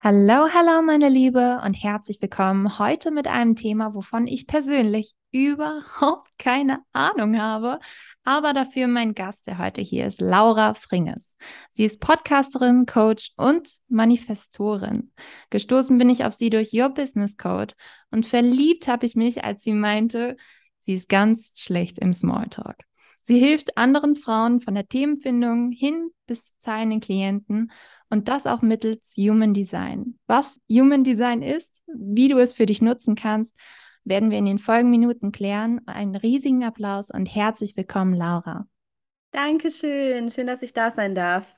Hallo, hallo meine Liebe und herzlich willkommen heute mit einem Thema, wovon ich persönlich überhaupt keine Ahnung habe, aber dafür mein Gast, der heute hier ist, Laura Fringes. Sie ist Podcasterin, Coach und Manifestorin. Gestoßen bin ich auf sie durch Your Business Code und verliebt habe ich mich, als sie meinte, sie ist ganz schlecht im Smalltalk. Sie hilft anderen Frauen von der Themenfindung hin bis zu zahlenden Klienten und das auch mittels Human Design. Was Human Design ist, wie du es für dich nutzen kannst, werden wir in den folgenden Minuten klären. Einen riesigen Applaus und herzlich willkommen, Laura. Dankeschön, schön, dass ich da sein darf.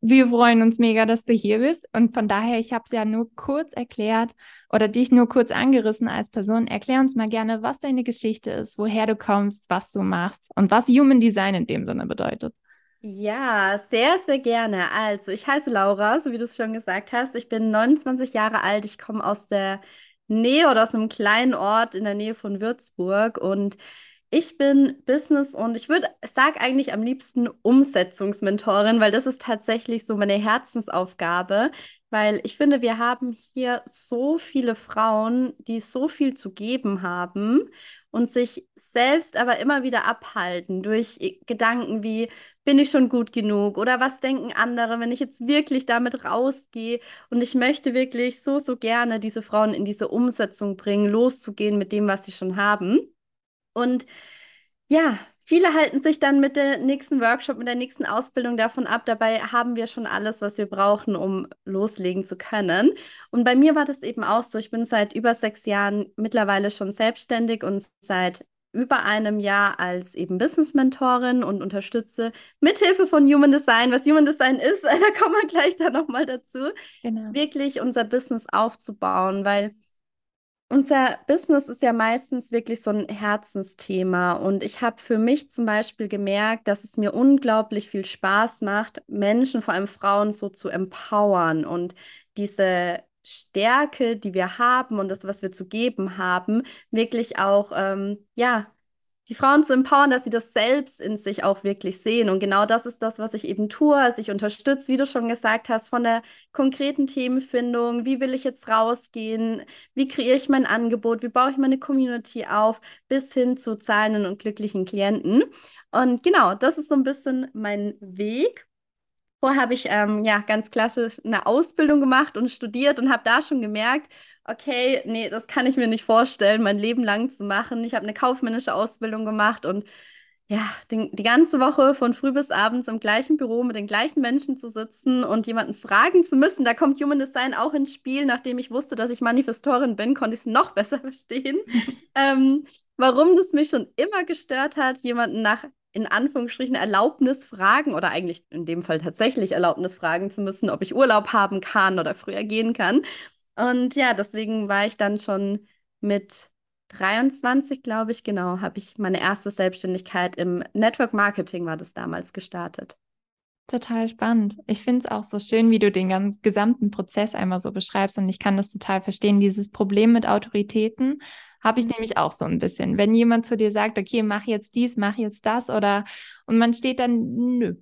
Wir freuen uns mega, dass du hier bist. Und von daher, ich habe es ja nur kurz erklärt oder dich nur kurz angerissen als Person. Erklär uns mal gerne, was deine Geschichte ist, woher du kommst, was du machst und was Human Design in dem Sinne bedeutet. Ja, sehr, sehr gerne. Also, ich heiße Laura, so wie du es schon gesagt hast. Ich bin 29 Jahre alt. Ich komme aus der Nähe oder aus einem kleinen Ort in der Nähe von Würzburg und ich bin Business und ich würde, sage eigentlich am liebsten Umsetzungsmentorin, weil das ist tatsächlich so meine Herzensaufgabe, weil ich finde, wir haben hier so viele Frauen, die so viel zu geben haben und sich selbst aber immer wieder abhalten durch Gedanken wie, bin ich schon gut genug? Oder was denken andere, wenn ich jetzt wirklich damit rausgehe? Und ich möchte wirklich so, so gerne diese Frauen in diese Umsetzung bringen, loszugehen mit dem, was sie schon haben. Und ja, viele halten sich dann mit der nächsten Workshop, mit der nächsten Ausbildung davon ab. Dabei haben wir schon alles, was wir brauchen, um loslegen zu können. Und bei mir war das eben auch so. Ich bin seit über sechs Jahren mittlerweile schon selbstständig und seit über einem Jahr als eben Business-Mentorin und unterstütze mithilfe von Human Design, was Human Design ist, da kommen wir gleich da nochmal dazu, genau. wirklich unser Business aufzubauen, weil unser Business ist ja meistens wirklich so ein Herzensthema. Und ich habe für mich zum Beispiel gemerkt, dass es mir unglaublich viel Spaß macht, Menschen, vor allem Frauen, so zu empowern. Und diese Stärke, die wir haben und das, was wir zu geben haben, wirklich auch, ähm, ja, die Frauen zu empowern, dass sie das selbst in sich auch wirklich sehen. Und genau das ist das, was ich eben tue. Also ich unterstütze, wie du schon gesagt hast, von der konkreten Themenfindung. Wie will ich jetzt rausgehen? Wie kreiere ich mein Angebot? Wie baue ich meine Community auf? Bis hin zu zahlenden und glücklichen Klienten. Und genau, das ist so ein bisschen mein Weg. Vorher habe ich ähm, ja ganz klassisch eine Ausbildung gemacht und studiert und habe da schon gemerkt, okay, nee, das kann ich mir nicht vorstellen, mein Leben lang zu machen. Ich habe eine kaufmännische Ausbildung gemacht und ja, die, die ganze Woche von früh bis abends im gleichen Büro mit den gleichen Menschen zu sitzen und jemanden fragen zu müssen, da kommt Human Design auch ins Spiel. Nachdem ich wusste, dass ich Manifestorin bin, konnte ich es noch besser verstehen. ähm, warum das mich schon immer gestört hat, jemanden nach in Anführungsstrichen Erlaubnis fragen oder eigentlich in dem Fall tatsächlich Erlaubnis fragen zu müssen, ob ich Urlaub haben kann oder früher gehen kann. Und ja, deswegen war ich dann schon mit 23, glaube ich, genau, habe ich meine erste Selbstständigkeit im Network Marketing war das damals gestartet. Total spannend. Ich finde es auch so schön, wie du den gesamten Prozess einmal so beschreibst und ich kann das total verstehen, dieses Problem mit Autoritäten habe ich nämlich auch so ein bisschen. Wenn jemand zu dir sagt, okay, mach jetzt dies, mach jetzt das oder und man steht dann, nö,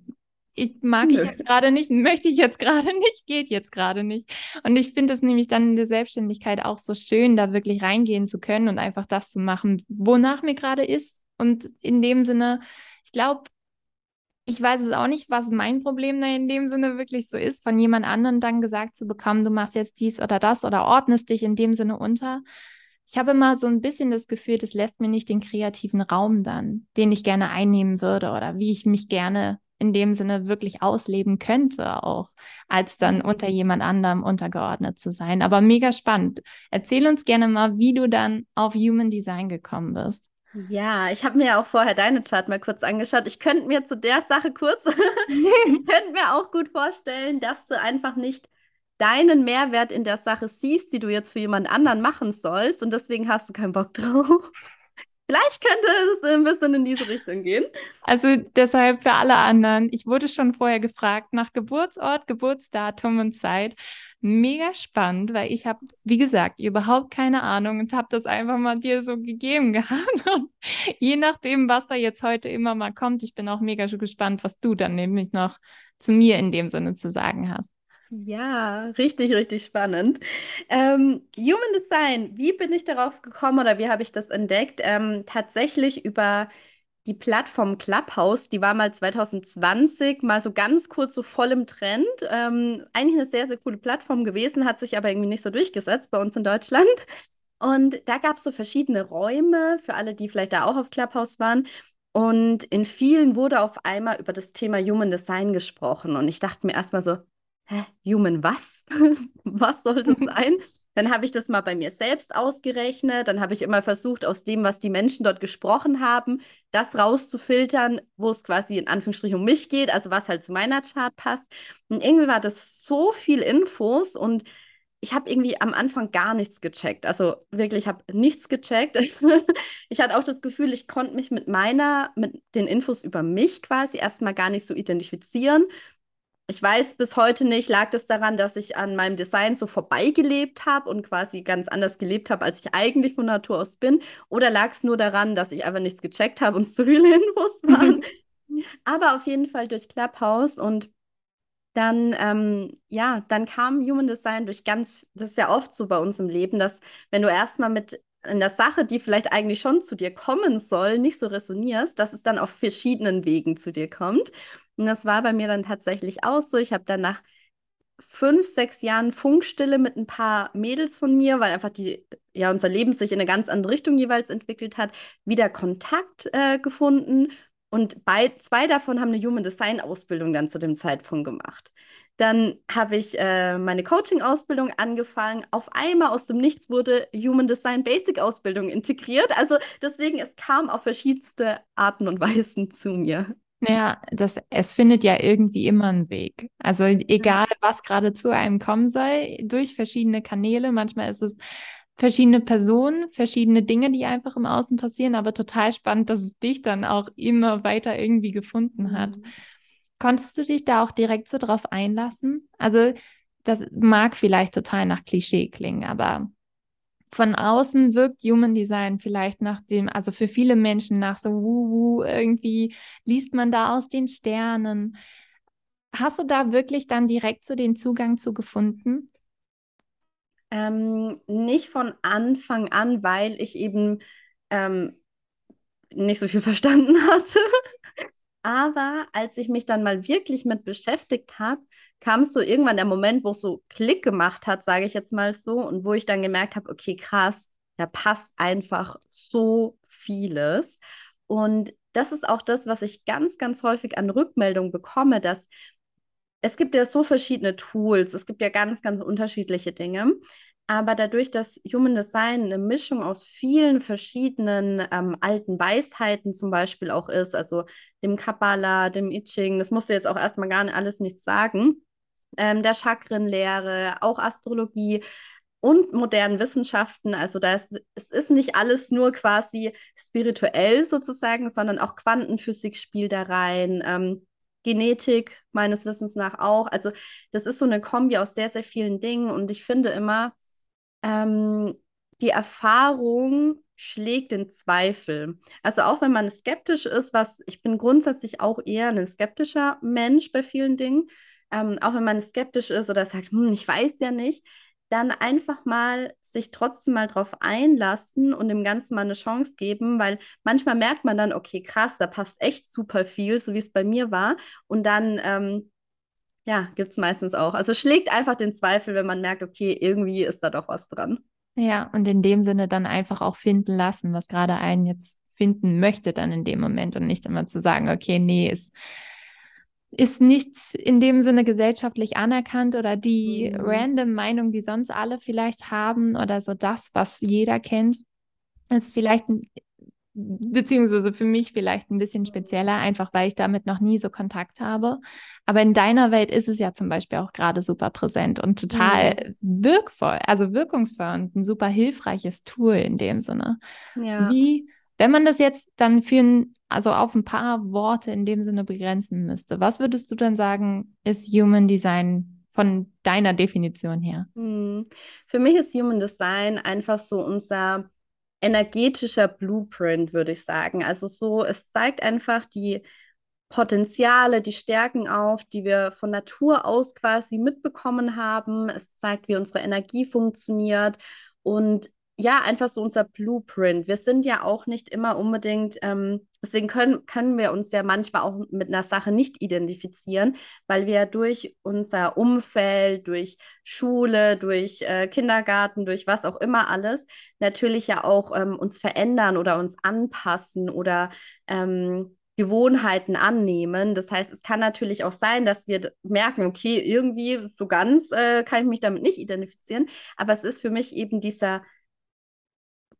ich mag nö. ich jetzt gerade nicht, möchte ich jetzt gerade nicht, geht jetzt gerade nicht. Und ich finde es nämlich dann in der Selbstständigkeit auch so schön, da wirklich reingehen zu können und einfach das zu machen, wonach mir gerade ist. Und in dem Sinne, ich glaube, ich weiß es auch nicht, was mein Problem da in dem Sinne wirklich so ist, von jemand anderen dann gesagt zu bekommen, du machst jetzt dies oder das oder ordnest dich in dem Sinne unter ich habe immer so ein bisschen das Gefühl, das lässt mir nicht den kreativen Raum dann, den ich gerne einnehmen würde oder wie ich mich gerne in dem Sinne wirklich ausleben könnte, auch als dann mhm. unter jemand anderem untergeordnet zu sein. Aber mega spannend. Erzähl uns gerne mal, wie du dann auf Human Design gekommen bist. Ja, ich habe mir ja auch vorher deine Chart mal kurz angeschaut. Ich könnte mir zu der Sache kurz, ich könnte mir auch gut vorstellen, dass du einfach nicht deinen Mehrwert in der Sache siehst, die du jetzt für jemand anderen machen sollst und deswegen hast du keinen Bock drauf. Vielleicht könnte es ein bisschen in diese Richtung gehen. Also deshalb für alle anderen, ich wurde schon vorher gefragt nach Geburtsort, Geburtsdatum und Zeit. Mega spannend, weil ich habe, wie gesagt, überhaupt keine Ahnung und habe das einfach mal dir so gegeben gehabt. Und je nachdem, was da jetzt heute immer mal kommt, ich bin auch mega gespannt, was du dann nämlich noch zu mir in dem Sinne zu sagen hast. Ja, richtig, richtig spannend. Ähm, Human Design, wie bin ich darauf gekommen oder wie habe ich das entdeckt? Ähm, tatsächlich über die Plattform Clubhouse, die war mal 2020 mal so ganz kurz so voll im Trend. Ähm, eigentlich eine sehr, sehr coole Plattform gewesen, hat sich aber irgendwie nicht so durchgesetzt bei uns in Deutschland. Und da gab es so verschiedene Räume für alle, die vielleicht da auch auf Clubhouse waren. Und in vielen wurde auf einmal über das Thema Human Design gesprochen. Und ich dachte mir erstmal so, hä, Human was? was soll das sein? Dann habe ich das mal bei mir selbst ausgerechnet. Dann habe ich immer versucht, aus dem, was die Menschen dort gesprochen haben, das rauszufiltern, wo es quasi in Anführungsstrichen um mich geht, also was halt zu meiner Chart passt. Und irgendwie war das so viel Infos und ich habe irgendwie am Anfang gar nichts gecheckt. Also wirklich, ich habe nichts gecheckt. ich hatte auch das Gefühl, ich konnte mich mit meiner, mit den Infos über mich quasi erstmal gar nicht so identifizieren ich weiß bis heute nicht, lag das daran, dass ich an meinem Design so vorbeigelebt habe und quasi ganz anders gelebt habe, als ich eigentlich von Natur aus bin? Oder lag es nur daran, dass ich einfach nichts gecheckt habe und zu viele Infos waren? Aber auf jeden Fall durch Clubhouse und dann, ähm, ja, dann kam Human Design durch ganz, das ist ja oft so bei uns im Leben, dass wenn du erstmal mit einer Sache, die vielleicht eigentlich schon zu dir kommen soll, nicht so resonierst, dass es dann auf verschiedenen Wegen zu dir kommt. Und das war bei mir dann tatsächlich auch so. Ich habe dann nach fünf, sechs Jahren Funkstille mit ein paar Mädels von mir, weil einfach die, ja, unser Leben sich in eine ganz andere Richtung jeweils entwickelt hat, wieder Kontakt äh, gefunden. Und bei, zwei davon haben eine Human Design Ausbildung dann zu dem Zeitpunkt gemacht. Dann habe ich äh, meine Coaching-Ausbildung angefangen. Auf einmal aus dem Nichts wurde Human Design Basic Ausbildung integriert. Also deswegen, es kam auf verschiedenste Arten und Weisen zu mir. Ja, das, es findet ja irgendwie immer einen Weg. Also egal, was gerade zu einem kommen soll, durch verschiedene Kanäle. Manchmal ist es verschiedene Personen, verschiedene Dinge, die einfach im Außen passieren, aber total spannend, dass es dich dann auch immer weiter irgendwie gefunden hat. Mhm. Konntest du dich da auch direkt so drauf einlassen? Also das mag vielleicht total nach Klischee klingen, aber von außen wirkt Human Design vielleicht nach dem, also für viele Menschen nach so wuhu, irgendwie liest man da aus den Sternen. Hast du da wirklich dann direkt so den Zugang zu gefunden? Ähm, nicht von Anfang an, weil ich eben ähm, nicht so viel verstanden hatte. Aber als ich mich dann mal wirklich mit beschäftigt habe, kam so irgendwann der Moment, wo es so Klick gemacht hat, sage ich jetzt mal so, und wo ich dann gemerkt habe, okay, krass, da passt einfach so vieles. Und das ist auch das, was ich ganz, ganz häufig an Rückmeldung bekomme, dass es gibt ja so verschiedene Tools, es gibt ja ganz, ganz unterschiedliche Dinge. Aber dadurch, dass Human Design eine Mischung aus vielen verschiedenen ähm, alten Weisheiten zum Beispiel auch ist, also dem Kabbalah, dem I Ching, das musst du jetzt auch erstmal gar nicht alles nichts sagen, ähm, der Chakrenlehre, auch Astrologie und modernen Wissenschaften. Also da ist, es ist nicht alles nur quasi spirituell sozusagen, sondern auch Quantenphysik spielt da rein. Ähm, Genetik meines Wissens nach auch. Also das ist so eine Kombi aus sehr, sehr vielen Dingen und ich finde immer, ähm, die Erfahrung schlägt den Zweifel. Also auch wenn man skeptisch ist, was ich bin grundsätzlich auch eher ein skeptischer Mensch bei vielen Dingen, ähm, auch wenn man skeptisch ist oder sagt, hm, ich weiß ja nicht, dann einfach mal sich trotzdem mal drauf einlassen und dem Ganzen mal eine Chance geben, weil manchmal merkt man dann, okay, krass, da passt echt super viel, so wie es bei mir war. Und dann ähm, ja, gibt es meistens auch. Also schlägt einfach den Zweifel, wenn man merkt, okay, irgendwie ist da doch was dran. Ja, und in dem Sinne dann einfach auch finden lassen, was gerade einen jetzt finden möchte dann in dem Moment und nicht immer zu sagen, okay, nee, ist, ist nicht in dem Sinne gesellschaftlich anerkannt oder die mhm. random Meinung, die sonst alle vielleicht haben oder so das, was jeder kennt, ist vielleicht beziehungsweise für mich vielleicht ein bisschen spezieller, einfach weil ich damit noch nie so Kontakt habe. Aber in deiner Welt ist es ja zum Beispiel auch gerade super präsent und total mhm. wirkvoll, also wirkungsvoll und ein super hilfreiches Tool in dem Sinne. Ja. Wie, wenn man das jetzt dann für ein, also auf ein paar Worte in dem Sinne begrenzen müsste, was würdest du dann sagen, ist Human Design von deiner Definition her? Mhm. Für mich ist Human Design einfach so unser energetischer Blueprint, würde ich sagen. Also so, es zeigt einfach die Potenziale, die Stärken auf, die wir von Natur aus quasi mitbekommen haben. Es zeigt, wie unsere Energie funktioniert und ja, einfach so unser Blueprint. Wir sind ja auch nicht immer unbedingt, ähm, deswegen können, können wir uns ja manchmal auch mit einer Sache nicht identifizieren, weil wir durch unser Umfeld, durch Schule, durch äh, Kindergarten, durch was auch immer alles, natürlich ja auch ähm, uns verändern oder uns anpassen oder ähm, Gewohnheiten annehmen. Das heißt, es kann natürlich auch sein, dass wir merken, okay, irgendwie so ganz äh, kann ich mich damit nicht identifizieren, aber es ist für mich eben dieser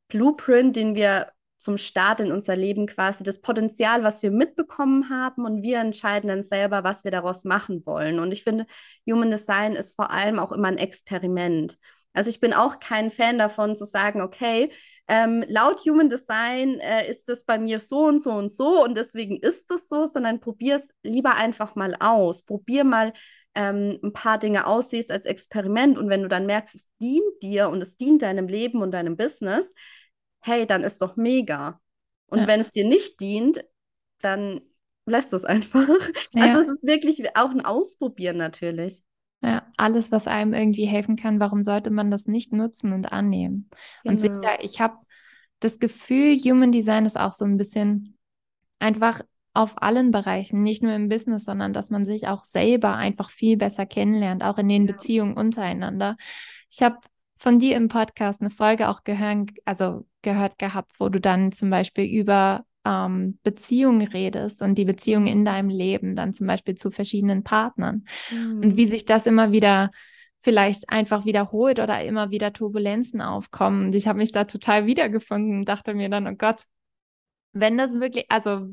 Blueprint, den wir zum Start in unser Leben quasi, das Potenzial, was wir mitbekommen haben und wir entscheiden dann selber, was wir daraus machen wollen. Und ich finde, Human Design ist vor allem auch immer ein Experiment. Also ich bin auch kein Fan davon zu sagen, okay, ähm, laut Human Design äh, ist es bei mir so und so und so und deswegen ist es so, sondern probier es lieber einfach mal aus. Probier mal ähm, ein paar Dinge aussiehst als Experiment und wenn du dann merkst, es dient dir und es dient deinem Leben und deinem Business, hey, dann ist doch mega. Und ja. wenn es dir nicht dient, dann lässt du es einfach. Ja. Also es ist wirklich auch ein Ausprobieren natürlich. Ja, alles, was einem irgendwie helfen kann, warum sollte man das nicht nutzen und annehmen? Genau. Und sich da, ich habe das Gefühl, Human Design ist auch so ein bisschen einfach auf allen Bereichen, nicht nur im Business, sondern dass man sich auch selber einfach viel besser kennenlernt, auch in den. Beziehungen untereinander. Ich habe von dir im Podcast eine Folge auch gehören, also gehört gehabt, wo du dann zum Beispiel über ähm, Beziehungen redest und die Beziehungen in deinem Leben, dann zum Beispiel zu verschiedenen Partnern mhm. und wie sich das immer wieder vielleicht einfach wiederholt oder immer wieder Turbulenzen aufkommen. Und ich habe mich da total wiedergefunden und dachte mir dann, oh Gott, wenn das wirklich, also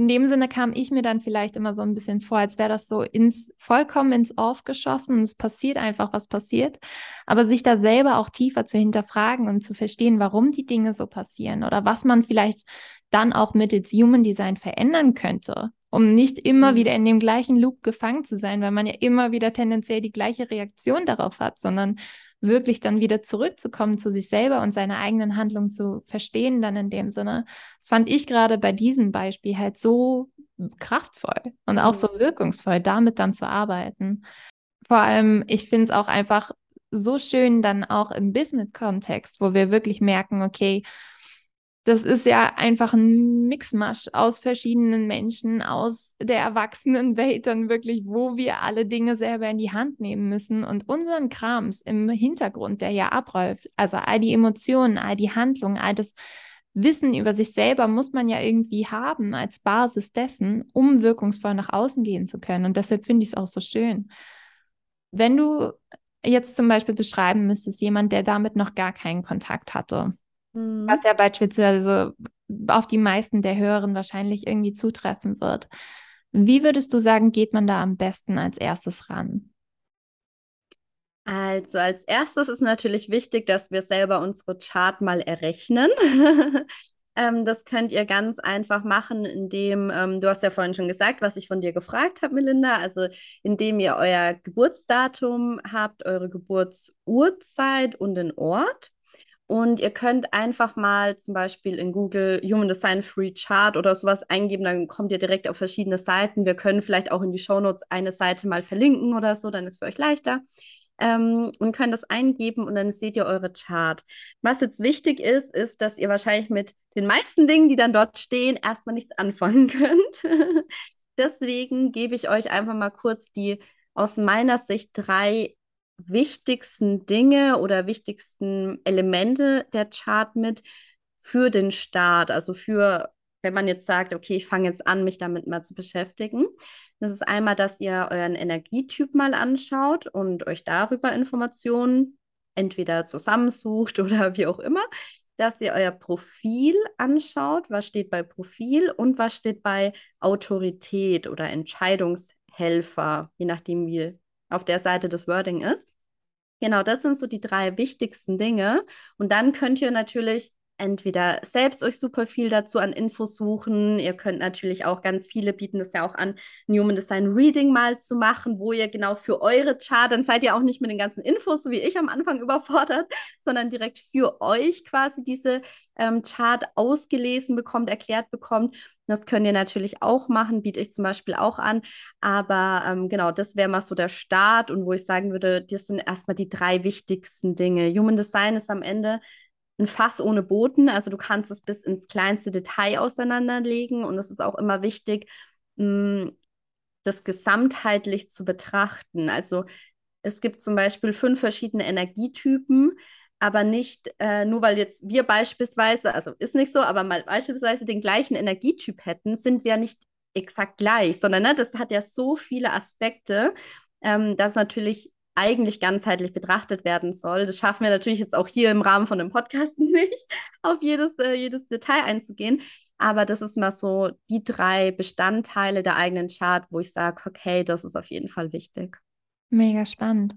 in dem Sinne kam ich mir dann vielleicht immer so ein bisschen vor, als wäre das so ins vollkommen ins Off geschossen es passiert einfach, was passiert. Aber sich da selber auch tiefer zu hinterfragen und zu verstehen, warum die Dinge so passieren oder was man vielleicht dann auch mit its Human Design verändern könnte, um nicht immer mhm. wieder in dem gleichen Loop gefangen zu sein, weil man ja immer wieder tendenziell die gleiche Reaktion darauf hat, sondern wirklich dann wieder zurückzukommen zu sich selber und seine eigenen Handlungen zu verstehen, dann in dem Sinne. Das fand ich gerade bei diesem Beispiel halt so kraftvoll und auch so mhm. wirkungsvoll, damit dann zu arbeiten. Vor allem, ich finde es auch einfach so schön dann auch im Business-Kontext, wo wir wirklich merken, okay, das ist ja einfach ein Mixmasch aus verschiedenen Menschen, aus der Erwachsenenwelt dann wirklich, wo wir alle Dinge selber in die Hand nehmen müssen und unseren Krams im Hintergrund, der ja abläuft, also all die Emotionen, all die Handlungen, all das Wissen über sich selber muss man ja irgendwie haben als Basis dessen, um wirkungsvoll nach außen gehen zu können. Und deshalb finde ich es auch so schön. Wenn du jetzt zum Beispiel beschreiben müsstest, jemand, der damit noch gar keinen Kontakt hatte, Mhm. Was ja beispielsweise auf die meisten der Hörerinnen wahrscheinlich irgendwie zutreffen wird. Wie würdest du sagen, geht man da am besten als erstes ran? Also als erstes ist natürlich wichtig, dass wir selber unsere Chart mal errechnen. ähm, das könnt ihr ganz einfach machen, indem, ähm, du hast ja vorhin schon gesagt, was ich von dir gefragt habe, Melinda, also indem ihr euer Geburtsdatum habt, eure Geburtsurzeit und den Ort. Und ihr könnt einfach mal zum Beispiel in Google Human Design Free Chart oder sowas eingeben, dann kommt ihr direkt auf verschiedene Seiten. Wir können vielleicht auch in die Shownotes eine Seite mal verlinken oder so, dann ist für euch leichter. Ähm, und könnt das eingeben und dann seht ihr eure Chart. Was jetzt wichtig ist, ist, dass ihr wahrscheinlich mit den meisten Dingen, die dann dort stehen, erstmal nichts anfangen könnt. Deswegen gebe ich euch einfach mal kurz die aus meiner Sicht drei wichtigsten Dinge oder wichtigsten Elemente der Chart mit für den Start, also für, wenn man jetzt sagt, okay, ich fange jetzt an, mich damit mal zu beschäftigen. Das ist einmal, dass ihr euren Energietyp mal anschaut und euch darüber Informationen entweder zusammensucht oder wie auch immer. dass ihr euer Profil anschaut, was steht bei Profil und was steht bei Autorität oder Entscheidungshelfer, je nachdem, wie auf der Seite das Wording ist. Genau, das sind so die drei wichtigsten Dinge. Und dann könnt ihr natürlich entweder selbst euch super viel dazu an Infos suchen. Ihr könnt natürlich auch ganz viele bieten das ja auch an, ein Human Design Reading mal zu machen, wo ihr genau für eure Chart, dann seid ihr auch nicht mit den ganzen Infos, so wie ich am Anfang überfordert, sondern direkt für euch quasi diese ähm, Chart ausgelesen bekommt, erklärt bekommt. Das könnt ihr natürlich auch machen, biete ich zum Beispiel auch an. Aber ähm, genau, das wäre mal so der Start und wo ich sagen würde, das sind erstmal die drei wichtigsten Dinge. Human Design ist am Ende ein Fass ohne Boden. Also du kannst es bis ins kleinste Detail auseinanderlegen und es ist auch immer wichtig, mm, das gesamtheitlich zu betrachten. Also es gibt zum Beispiel fünf verschiedene Energietypen, aber nicht äh, nur weil jetzt wir beispielsweise, also ist nicht so, aber mal beispielsweise den gleichen Energietyp hätten, sind wir nicht exakt gleich, sondern ne, das hat ja so viele Aspekte, ähm, dass natürlich eigentlich ganzheitlich betrachtet werden soll. Das schaffen wir natürlich jetzt auch hier im Rahmen von dem Podcast nicht, auf jedes, äh, jedes Detail einzugehen. Aber das ist mal so die drei Bestandteile der eigenen Chart, wo ich sage, okay, das ist auf jeden Fall wichtig. Mega spannend.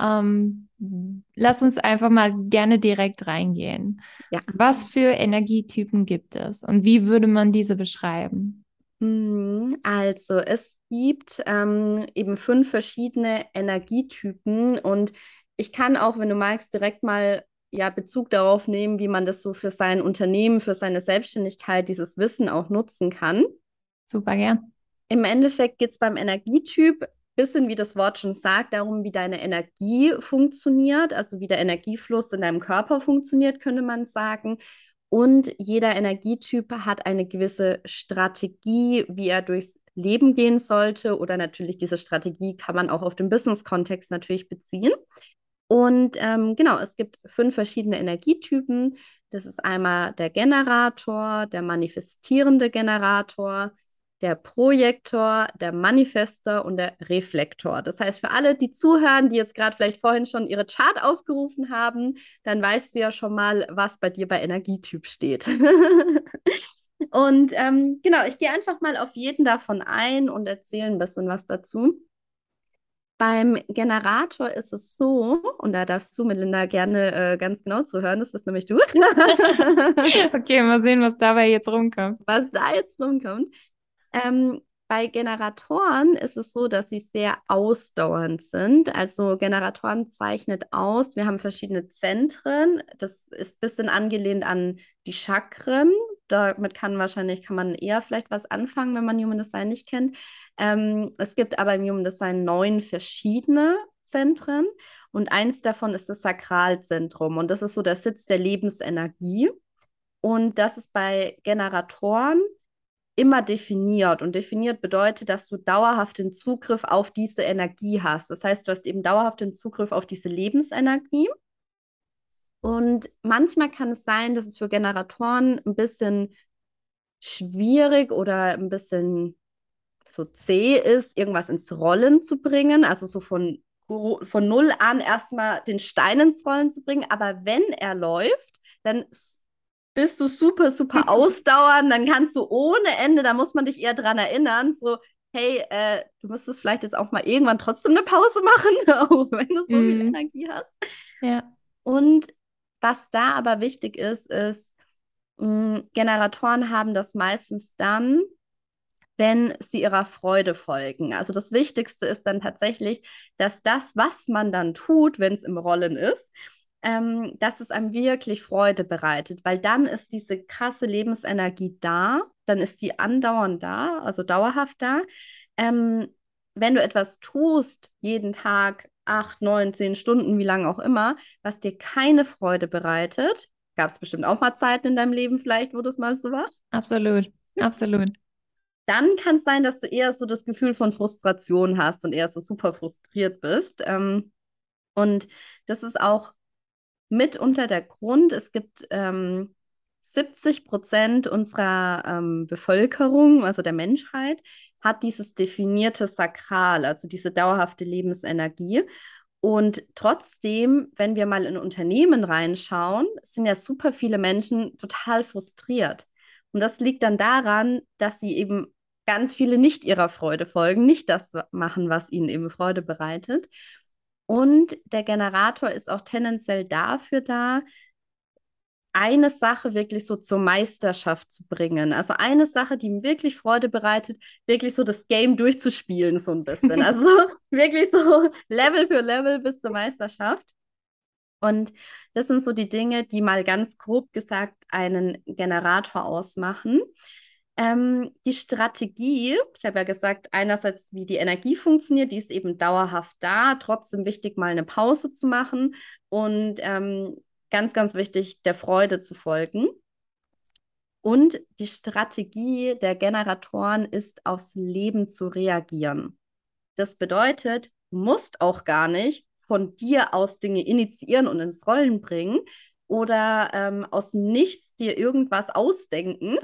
Ähm, lass uns einfach mal gerne direkt reingehen. Ja. Was für Energietypen gibt es und wie würde man diese beschreiben? Mhm, also es gibt ähm, eben fünf verschiedene Energietypen und ich kann auch, wenn du magst, direkt mal ja Bezug darauf nehmen, wie man das so für sein Unternehmen, für seine Selbstständigkeit, dieses Wissen auch nutzen kann. Super gern. Im Endeffekt geht es beim Energietyp bisschen, wie das Wort schon sagt, darum, wie deine Energie funktioniert, also wie der Energiefluss in deinem Körper funktioniert, könnte man sagen. Und jeder Energietyp hat eine gewisse Strategie, wie er durchs Leben gehen sollte. Oder natürlich diese Strategie kann man auch auf den Business-Kontext natürlich beziehen. Und ähm, genau, es gibt fünf verschiedene Energietypen. Das ist einmal der Generator, der manifestierende Generator, der Projektor, der Manifester und der Reflektor. Das heißt, für alle, die zuhören, die jetzt gerade vielleicht vorhin schon ihre Chart aufgerufen haben, dann weißt du ja schon mal, was bei dir bei Energietyp steht. und ähm, genau, ich gehe einfach mal auf jeden davon ein und erzähle ein bisschen was dazu. Beim Generator ist es so, und da darfst du, Melinda, gerne äh, ganz genau zuhören, das bist nämlich du. okay, mal sehen, was dabei jetzt rumkommt. Was da jetzt rumkommt. Ähm, bei Generatoren ist es so, dass sie sehr ausdauernd sind. Also Generatoren zeichnet aus, wir haben verschiedene Zentren. Das ist ein bisschen angelehnt an die Chakren. Damit kann wahrscheinlich, kann man eher vielleicht was anfangen, wenn man Human Design nicht kennt. Ähm, es gibt aber im Human Design neun verschiedene Zentren und eins davon ist das Sakralzentrum und das ist so der Sitz der Lebensenergie. Und das ist bei Generatoren immer definiert. Und definiert bedeutet, dass du dauerhaft den Zugriff auf diese Energie hast. Das heißt, du hast eben dauerhaft den Zugriff auf diese Lebensenergie. Und manchmal kann es sein, dass es für Generatoren ein bisschen schwierig oder ein bisschen so zäh ist, irgendwas ins Rollen zu bringen. Also so von, von null an erstmal den Stein ins Rollen zu bringen. Aber wenn er läuft, dann bist du super, super ausdauernd, dann kannst du ohne Ende, da muss man dich eher dran erinnern, so, hey, äh, du müsstest vielleicht jetzt auch mal irgendwann trotzdem eine Pause machen, auch wenn du so mm. viel mhm. Energie hast. Ja. Und was da aber wichtig ist, ist, mh, mm, Generatoren haben das meistens dann, wenn sie ihrer Freude folgen. Also das Wichtigste ist dann tatsächlich, dass das, was man dann tut, wenn es im Rollen ist, ähm, dass es einem wirklich Freude bereitet, weil dann ist diese krasse Lebensenergie da, dann ist die andauernd da, also dauerhaft da. Ähm, wenn du etwas tust, jeden Tag acht, neun, zehn Stunden, wie lange auch immer, was dir keine Freude bereitet, gab es bestimmt auch mal Zeiten in deinem Leben vielleicht, wo das mal so war? Absolut, absolut. Dann kann es sein, dass du eher so das Gefühl von Frustration hast und eher so super frustriert bist. Ähm, und das ist auch mitunter der Grund. Es gibt ähm, 70 Prozent unserer ähm, Bevölkerung, also der Menschheit, hat dieses definierte Sakral, also diese dauerhafte Lebensenergie. Und trotzdem, wenn wir mal in Unternehmen reinschauen, sind ja super viele Menschen total frustriert. Und das liegt dann daran, dass sie eben ganz viele nicht ihrer Freude folgen, nicht das machen, was ihnen eben Freude bereitet. Und der Generator ist auch tendenziell dafür da, eine Sache wirklich so zur Meisterschaft zu bringen. Also eine Sache, die ihm wirklich Freude bereitet, wirklich so das Game durchzuspielen, so ein bisschen. Also wirklich so Level für Level bis zur Meisterschaft. Und das sind so die Dinge, die mal ganz grob gesagt einen Generator ausmachen. Ähm, die Strategie, ich habe ja gesagt, einerseits, wie die Energie funktioniert, die ist eben dauerhaft da, trotzdem wichtig, mal eine Pause zu machen und ähm, ganz, ganz wichtig, der Freude zu folgen. Und die Strategie der Generatoren ist, aufs Leben zu reagieren. Das bedeutet, du musst auch gar nicht von dir aus Dinge initiieren und ins Rollen bringen oder ähm, aus nichts dir irgendwas ausdenken,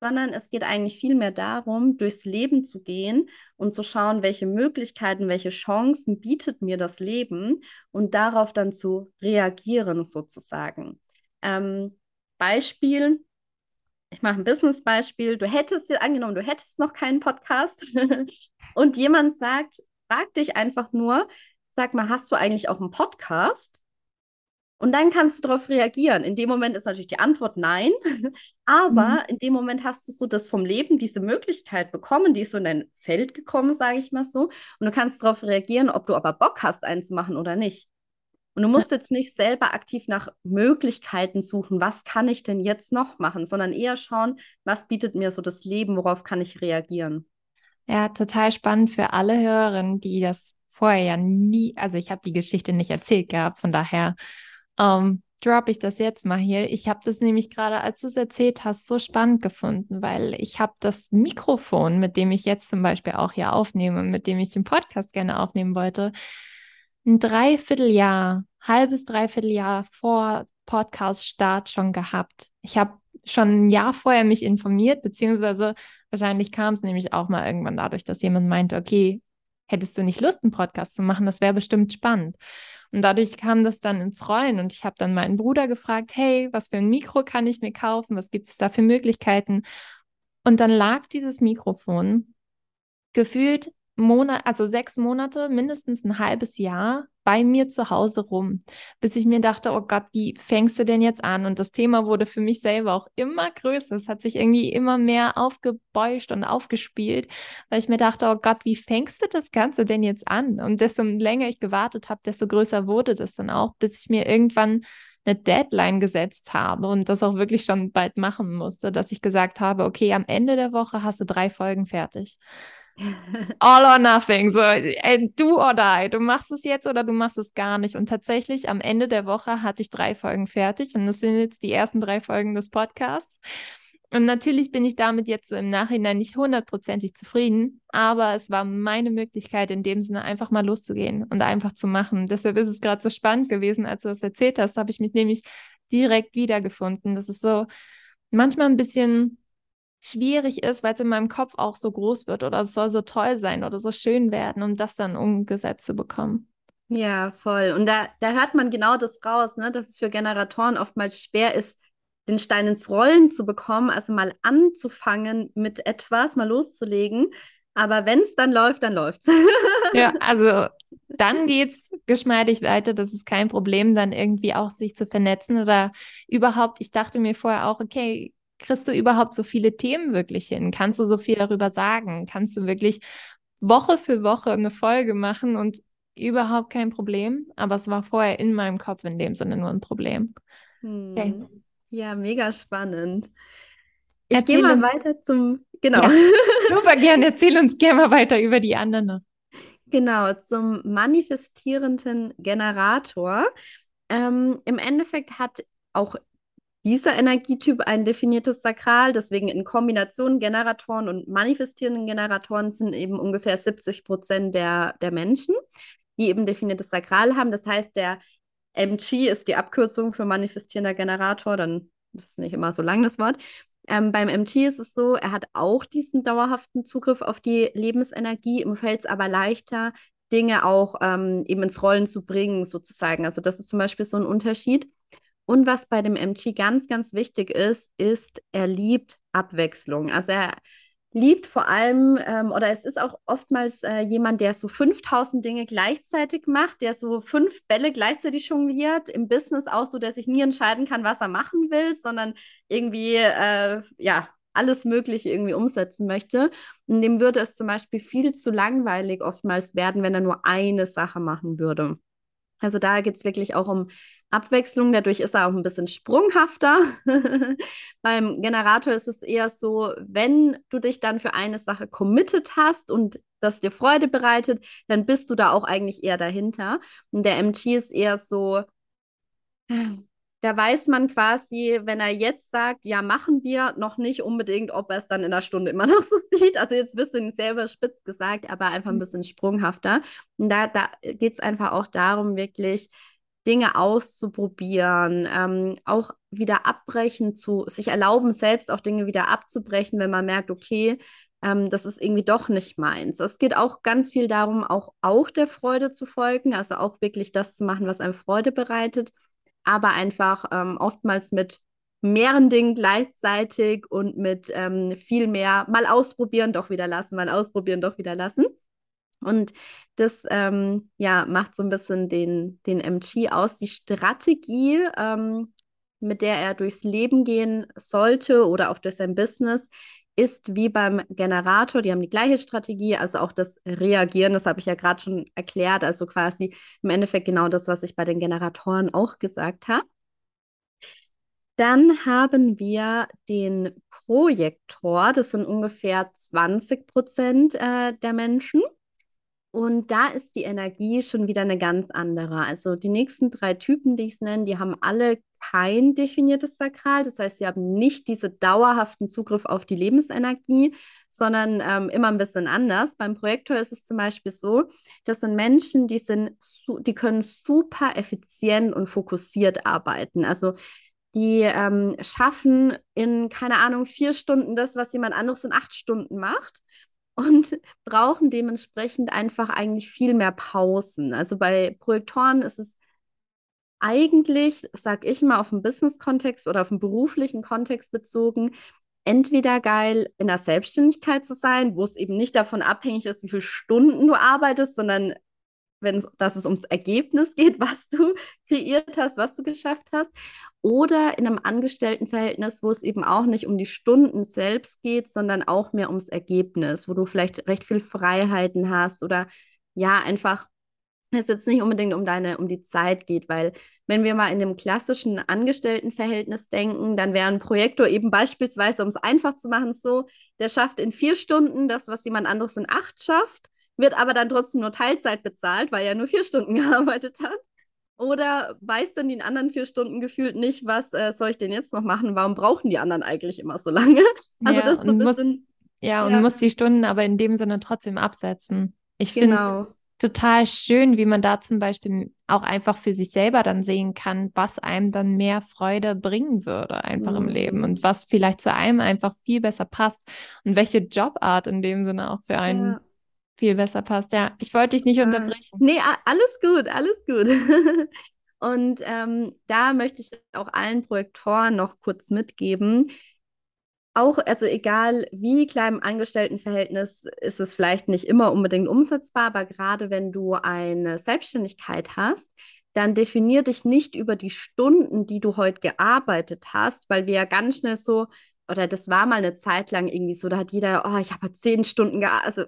sondern es geht eigentlich vielmehr darum, durchs Leben zu gehen und zu schauen, welche Möglichkeiten, welche Chancen bietet mir das Leben und darauf dann zu reagieren sozusagen. Ähm, Beispiel, ich mache ein Business-Beispiel, du hättest dir angenommen, du hättest noch keinen Podcast und jemand sagt, frag dich einfach nur, sag mal, hast du eigentlich auch einen Podcast? Und dann kannst du darauf reagieren. In dem Moment ist natürlich die Antwort nein, aber mhm. in dem Moment hast du so das vom Leben, diese Möglichkeit bekommen, die ist so in dein Feld gekommen, sage ich mal so. Und du kannst darauf reagieren, ob du aber Bock hast, eins zu machen oder nicht. Und du musst jetzt nicht selber aktiv nach Möglichkeiten suchen, was kann ich denn jetzt noch machen, sondern eher schauen, was bietet mir so das Leben, worauf kann ich reagieren. Ja, total spannend für alle Hörerinnen, die das vorher ja nie, also ich habe die Geschichte nicht erzählt gehabt, von daher ähm, droppe ich das jetzt mal hier. Ich habe das nämlich gerade, als du es erzählt hast, so spannend gefunden, weil ich habe das Mikrofon, mit dem ich jetzt zum Beispiel auch hier aufnehme, mit dem ich den Podcast gerne aufnehmen wollte, ein Dreivierteljahr, halbes Dreivierteljahr vor Podcast-Start schon gehabt. Ich habe schon ein Jahr vorher mich informiert, beziehungsweise wahrscheinlich kam es nämlich auch mal irgendwann dadurch, dass jemand meinte, okay, hättest du nicht Lust, einen Podcast zu machen? Das wäre bestimmt spannend. Und dadurch kam das dann ins Rollen und ich habe dann meinen Bruder gefragt, hey, was für ein Mikro kann ich mir kaufen? Was gibt es da für Möglichkeiten? Und dann lag dieses Mikrofon gefühlt Monat, also sechs Monate, mindestens ein halbes Jahr bei mir zu Hause rum, bis ich mir dachte, oh Gott, wie fängst du denn jetzt an? Und das Thema wurde für mich selber auch immer größer. Es hat sich irgendwie immer mehr aufgebeuscht und aufgespielt, weil ich mir dachte, oh Gott, wie fängst du das Ganze denn jetzt an? Und desto länger ich gewartet habe, desto größer wurde das dann auch, bis ich mir irgendwann eine Deadline gesetzt habe und das auch wirklich schon bald machen musste, dass ich gesagt habe, okay, am Ende der Woche hast du drei Folgen fertig. All or nothing. So, do or die. Du machst es jetzt oder du machst es gar nicht. Und tatsächlich am Ende der Woche hatte ich drei Folgen fertig und das sind jetzt die ersten drei Folgen des Podcasts. Und natürlich bin ich damit jetzt so im Nachhinein nicht hundertprozentig zufrieden, aber es war meine Möglichkeit, in dem Sinne einfach mal loszugehen und einfach zu machen. Deshalb ist es gerade so spannend gewesen, als du das erzählt hast, habe ich mich nämlich direkt wiedergefunden. Das ist so manchmal ein bisschen schwierig ist, weil es in meinem Kopf auch so groß wird oder es soll so toll sein oder so schön werden, um das dann umgesetzt zu bekommen. Ja, voll. Und da, da hört man genau das raus, ne? dass es für Generatoren oftmals schwer ist, den Stein ins Rollen zu bekommen, also mal anzufangen mit etwas, mal loszulegen. Aber wenn es dann läuft, dann läuft's. ja, also dann geht's geschmeidig weiter. Das ist kein Problem, dann irgendwie auch sich zu vernetzen oder überhaupt. Ich dachte mir vorher auch, okay, kriegst du überhaupt so viele Themen wirklich hin? Kannst du so viel darüber sagen? Kannst du wirklich Woche für Woche eine Folge machen und überhaupt kein Problem? Aber es war vorher in meinem Kopf in dem Sinne nur ein Problem. Hm. Okay. Ja, mega spannend. Ich gehe mal weiter zum, genau. Ja, super gerne, erzähl uns gerne mal weiter über die anderen. Genau, zum manifestierenden Generator. Ähm, Im Endeffekt hat auch dieser Energietyp ein definiertes Sakral. Deswegen in Kombination Generatoren und manifestierenden Generatoren sind eben ungefähr 70 Prozent der, der Menschen, die eben definiertes Sakral haben. Das heißt, der MG ist die Abkürzung für manifestierender Generator. Dann ist es nicht immer so lang das Wort. Ähm, beim MG ist es so, er hat auch diesen dauerhaften Zugriff auf die Lebensenergie. Ihm fällt es aber leichter, Dinge auch ähm, eben ins Rollen zu bringen, sozusagen. Also das ist zum Beispiel so ein Unterschied. Und was bei dem MG ganz, ganz wichtig ist, ist, er liebt Abwechslung. Also er liebt vor allem, ähm, oder es ist auch oftmals äh, jemand, der so 5000 Dinge gleichzeitig macht, der so fünf Bälle gleichzeitig jongliert, im Business auch so, der sich nie entscheiden kann, was er machen will, sondern irgendwie, äh, ja, alles Mögliche irgendwie umsetzen möchte. Und dem würde es zum Beispiel viel zu langweilig oftmals werden, wenn er nur eine Sache machen würde. Also da geht es wirklich auch um Abwechslung. Dadurch ist er auch ein bisschen sprunghafter. Beim Generator ist es eher so, wenn du dich dann für eine Sache committed hast und das dir Freude bereitet, dann bist du da auch eigentlich eher dahinter. Und der MG ist eher so, da weiß man quasi, wenn er jetzt sagt, ja, machen wir, noch nicht unbedingt, ob er es dann in einer Stunde immer noch so sieht. Also jetzt ein bisschen selber spitz gesagt, aber einfach ein mhm. bisschen sprunghafter. Und da, da geht es einfach auch darum, wirklich Dinge auszuprobieren, ähm, auch wieder abbrechen zu, sich erlauben, selbst auch Dinge wieder abzubrechen, wenn man merkt, okay, ähm, das ist irgendwie doch nicht meins. Es geht auch ganz viel darum, auch, auch der Freude zu folgen, also auch wirklich das zu machen, was einem Freude bereitet aber einfach ähm, oftmals mit mehreren Dingen gleichzeitig und mit ähm, viel mehr mal ausprobieren, doch wieder lassen, mal ausprobieren, doch wieder lassen. Und das ähm, ja, macht so ein bisschen den, den MG aus. Die Strategie, ähm, mit der er durchs Leben gehen sollte oder auch durch sein Business, ist wie beim Generator, die haben die gleiche Strategie, also auch das Reagieren, das habe ich ja gerade schon erklärt, also quasi im Endeffekt genau das, was ich bei den Generatoren auch gesagt habe. Dann haben wir den Projektor, das sind ungefähr 20 Prozent äh, der Menschen. Und da ist die Energie schon wieder eine ganz andere. Also die nächsten drei Typen, die ich nenne, die haben alle kein definiertes Sakral. Das heißt, sie haben nicht diesen dauerhaften Zugriff auf die Lebensenergie, sondern ähm, immer ein bisschen anders. Beim Projektor ist es zum Beispiel so, das sind Menschen, die sind, die können super effizient und fokussiert arbeiten. Also die ähm, schaffen in, keine Ahnung, vier Stunden das, was jemand anderes in acht Stunden macht und brauchen dementsprechend einfach eigentlich viel mehr Pausen. Also bei Projektoren ist es eigentlich, sag ich mal, auf den Business-Kontext oder auf den beruflichen Kontext bezogen, entweder geil in der Selbstständigkeit zu sein, wo es eben nicht davon abhängig ist, wie viele Stunden du arbeitest, sondern wenn es, dass es ums Ergebnis geht, was du kreiert hast, was du geschafft hast, oder in einem Angestelltenverhältnis, wo es eben auch nicht um die Stunden selbst geht, sondern auch mehr ums Ergebnis, wo du vielleicht recht viel Freiheiten hast oder ja, einfach es jetzt nicht unbedingt um deine, um die Zeit geht, weil wenn wir mal in dem klassischen Angestelltenverhältnis denken, dann wäre ein Projektor eben beispielsweise, um es einfach zu machen, so, der schafft in vier Stunden das, was jemand anderes in acht schafft wird aber dann trotzdem nur Teilzeit bezahlt, weil er nur vier Stunden gearbeitet hat. Oder weiß dann den anderen vier Stunden gefühlt nicht, was äh, soll ich denn jetzt noch machen? Warum brauchen die anderen eigentlich immer so lange? Also ja, das so ein bisschen. Muss, ja, und ja. muss die Stunden aber in dem Sinne trotzdem absetzen. Ich finde genau. total schön, wie man da zum Beispiel auch einfach für sich selber dann sehen kann, was einem dann mehr Freude bringen würde, einfach mhm. im Leben und was vielleicht zu einem einfach viel besser passt und welche Jobart in dem Sinne auch für einen ja viel besser passt. Ja, ich wollte dich nicht ah. unterbrechen. Nee, alles gut, alles gut. Und ähm, da möchte ich auch allen Projektoren noch kurz mitgeben. Auch, also egal wie klein im Angestelltenverhältnis ist es vielleicht nicht immer unbedingt umsetzbar, aber gerade wenn du eine Selbstständigkeit hast, dann definier dich nicht über die Stunden, die du heute gearbeitet hast, weil wir ja ganz schnell so, oder das war mal eine Zeit lang irgendwie so, da hat jeder, oh, ich habe zehn Stunden gearbeitet, also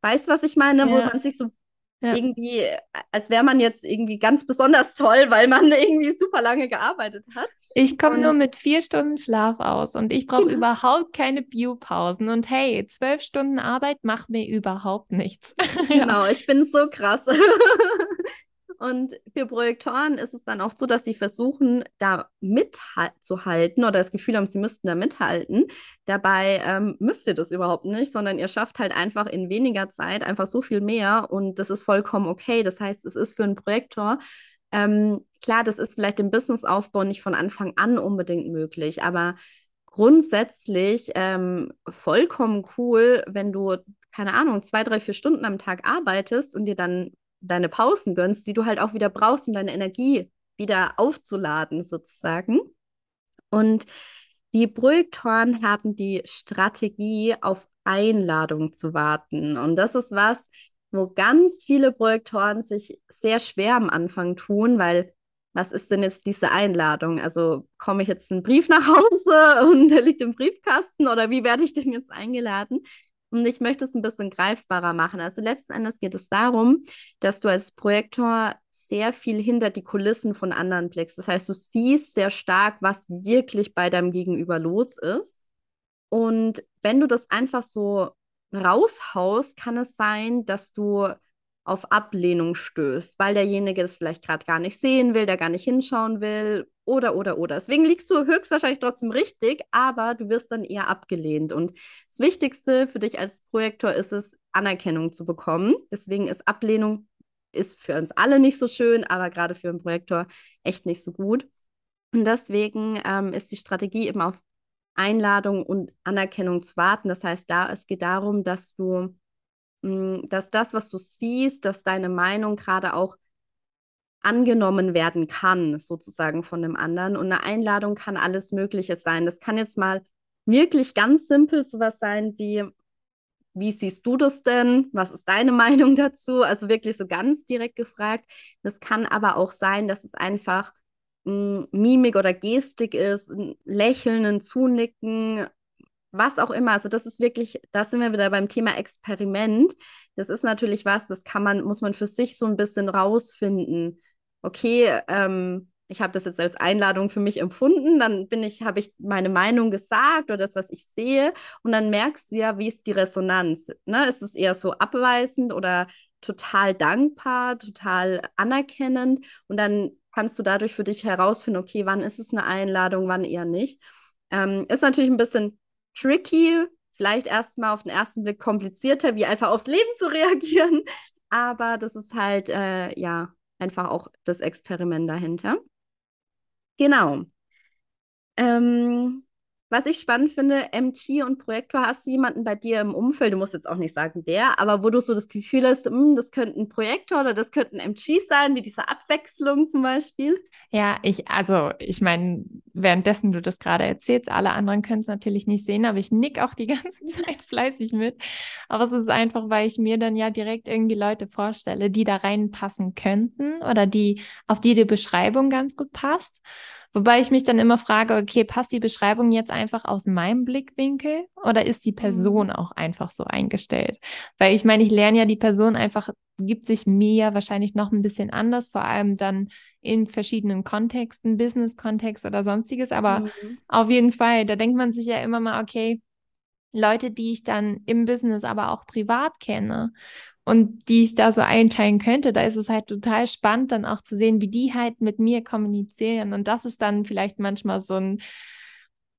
Weißt du, was ich meine? Ja. Wo man sich so ja. irgendwie, als wäre man jetzt irgendwie ganz besonders toll, weil man irgendwie super lange gearbeitet hat. Ich komme nur mit vier Stunden Schlaf aus und ich brauche überhaupt keine Biopausen. Und hey, zwölf Stunden Arbeit macht mir überhaupt nichts. Genau, ja. ich bin so krass. Und für Projektoren ist es dann auch so, dass sie versuchen, da mitzuhalten oder das Gefühl haben, sie müssten da mithalten. Dabei ähm, müsst ihr das überhaupt nicht, sondern ihr schafft halt einfach in weniger Zeit einfach so viel mehr und das ist vollkommen okay. Das heißt, es ist für einen Projektor ähm, klar, das ist vielleicht im Businessaufbau nicht von Anfang an unbedingt möglich, aber grundsätzlich ähm, vollkommen cool, wenn du, keine Ahnung, zwei, drei, vier Stunden am Tag arbeitest und dir dann deine Pausen gönnst, die du halt auch wieder brauchst, um deine Energie wieder aufzuladen, sozusagen. Und die Projektoren haben die Strategie, auf Einladung zu warten. Und das ist was, wo ganz viele Projektoren sich sehr schwer am Anfang tun, weil was ist denn jetzt diese Einladung? Also komme ich jetzt einen Brief nach Hause und der liegt im Briefkasten oder wie werde ich denn jetzt eingeladen? Und ich möchte es ein bisschen greifbarer machen. Also letzten Endes geht es darum, dass du als Projektor sehr viel hinter die Kulissen von anderen blickst. Das heißt, du siehst sehr stark, was wirklich bei deinem Gegenüber los ist. Und wenn du das einfach so raushaust, kann es sein, dass du auf Ablehnung stößt, weil derjenige das vielleicht gerade gar nicht sehen will, der gar nicht hinschauen will oder, oder, oder. Deswegen liegst du höchstwahrscheinlich trotzdem richtig, aber du wirst dann eher abgelehnt. Und das Wichtigste für dich als Projektor ist es, Anerkennung zu bekommen. Deswegen ist Ablehnung ist für uns alle nicht so schön, aber gerade für einen Projektor echt nicht so gut. Und deswegen ähm, ist die Strategie eben auf Einladung und Anerkennung zu warten. Das heißt, da es geht darum, dass du, dass das, was du siehst, dass deine Meinung gerade auch angenommen werden kann, sozusagen von dem anderen. Und eine Einladung kann alles Mögliche sein. Das kann jetzt mal wirklich ganz simpel sowas sein wie, wie siehst du das denn? Was ist deine Meinung dazu? Also wirklich so ganz direkt gefragt. Das kann aber auch sein, dass es einfach Mimik oder Gestik ist, ein Lächeln, ein Zunicken, was auch immer. Also das ist wirklich, da sind wir wieder beim Thema Experiment. Das ist natürlich was, das kann man, muss man für sich so ein bisschen rausfinden. Okay, ähm, ich habe das jetzt als Einladung für mich empfunden, dann bin ich, habe ich meine Meinung gesagt oder das, was ich sehe, und dann merkst du ja, wie ist die Resonanz. Ne? Ist es eher so abweisend oder total dankbar, total anerkennend und dann kannst du dadurch für dich herausfinden, okay, wann ist es eine Einladung, wann eher nicht. Ähm, ist natürlich ein bisschen tricky, vielleicht erstmal auf den ersten Blick komplizierter, wie einfach aufs Leben zu reagieren, aber das ist halt, äh, ja, einfach auch das Experiment dahinter. Genau. Ähm, was ich spannend finde, MG und Projektor, hast du jemanden bei dir im Umfeld, du musst jetzt auch nicht sagen wer, aber wo du so das Gefühl hast, hm, das könnte ein Projektor oder das könnte ein MG sein, wie diese Abwechslung zum Beispiel? Ja, ich, also ich meine, währenddessen du das gerade erzählst, alle anderen können es natürlich nicht sehen, aber ich nick auch die ganze Zeit fleißig mit. Aber es ist einfach, weil ich mir dann ja direkt irgendwie Leute vorstelle, die da reinpassen könnten oder die, auf die die Beschreibung ganz gut passt. Wobei ich mich dann immer frage, okay, passt die Beschreibung jetzt einfach aus meinem Blickwinkel oder ist die Person mhm. auch einfach so eingestellt? Weil ich meine, ich lerne ja die Person einfach, gibt sich mir wahrscheinlich noch ein bisschen anders, vor allem dann in verschiedenen Kontexten, Business-Kontext oder sonstiges. Aber mhm. auf jeden Fall, da denkt man sich ja immer mal, okay, Leute, die ich dann im Business, aber auch privat kenne und die ich da so einteilen könnte, da ist es halt total spannend, dann auch zu sehen, wie die halt mit mir kommunizieren. Und das ist dann vielleicht manchmal so ein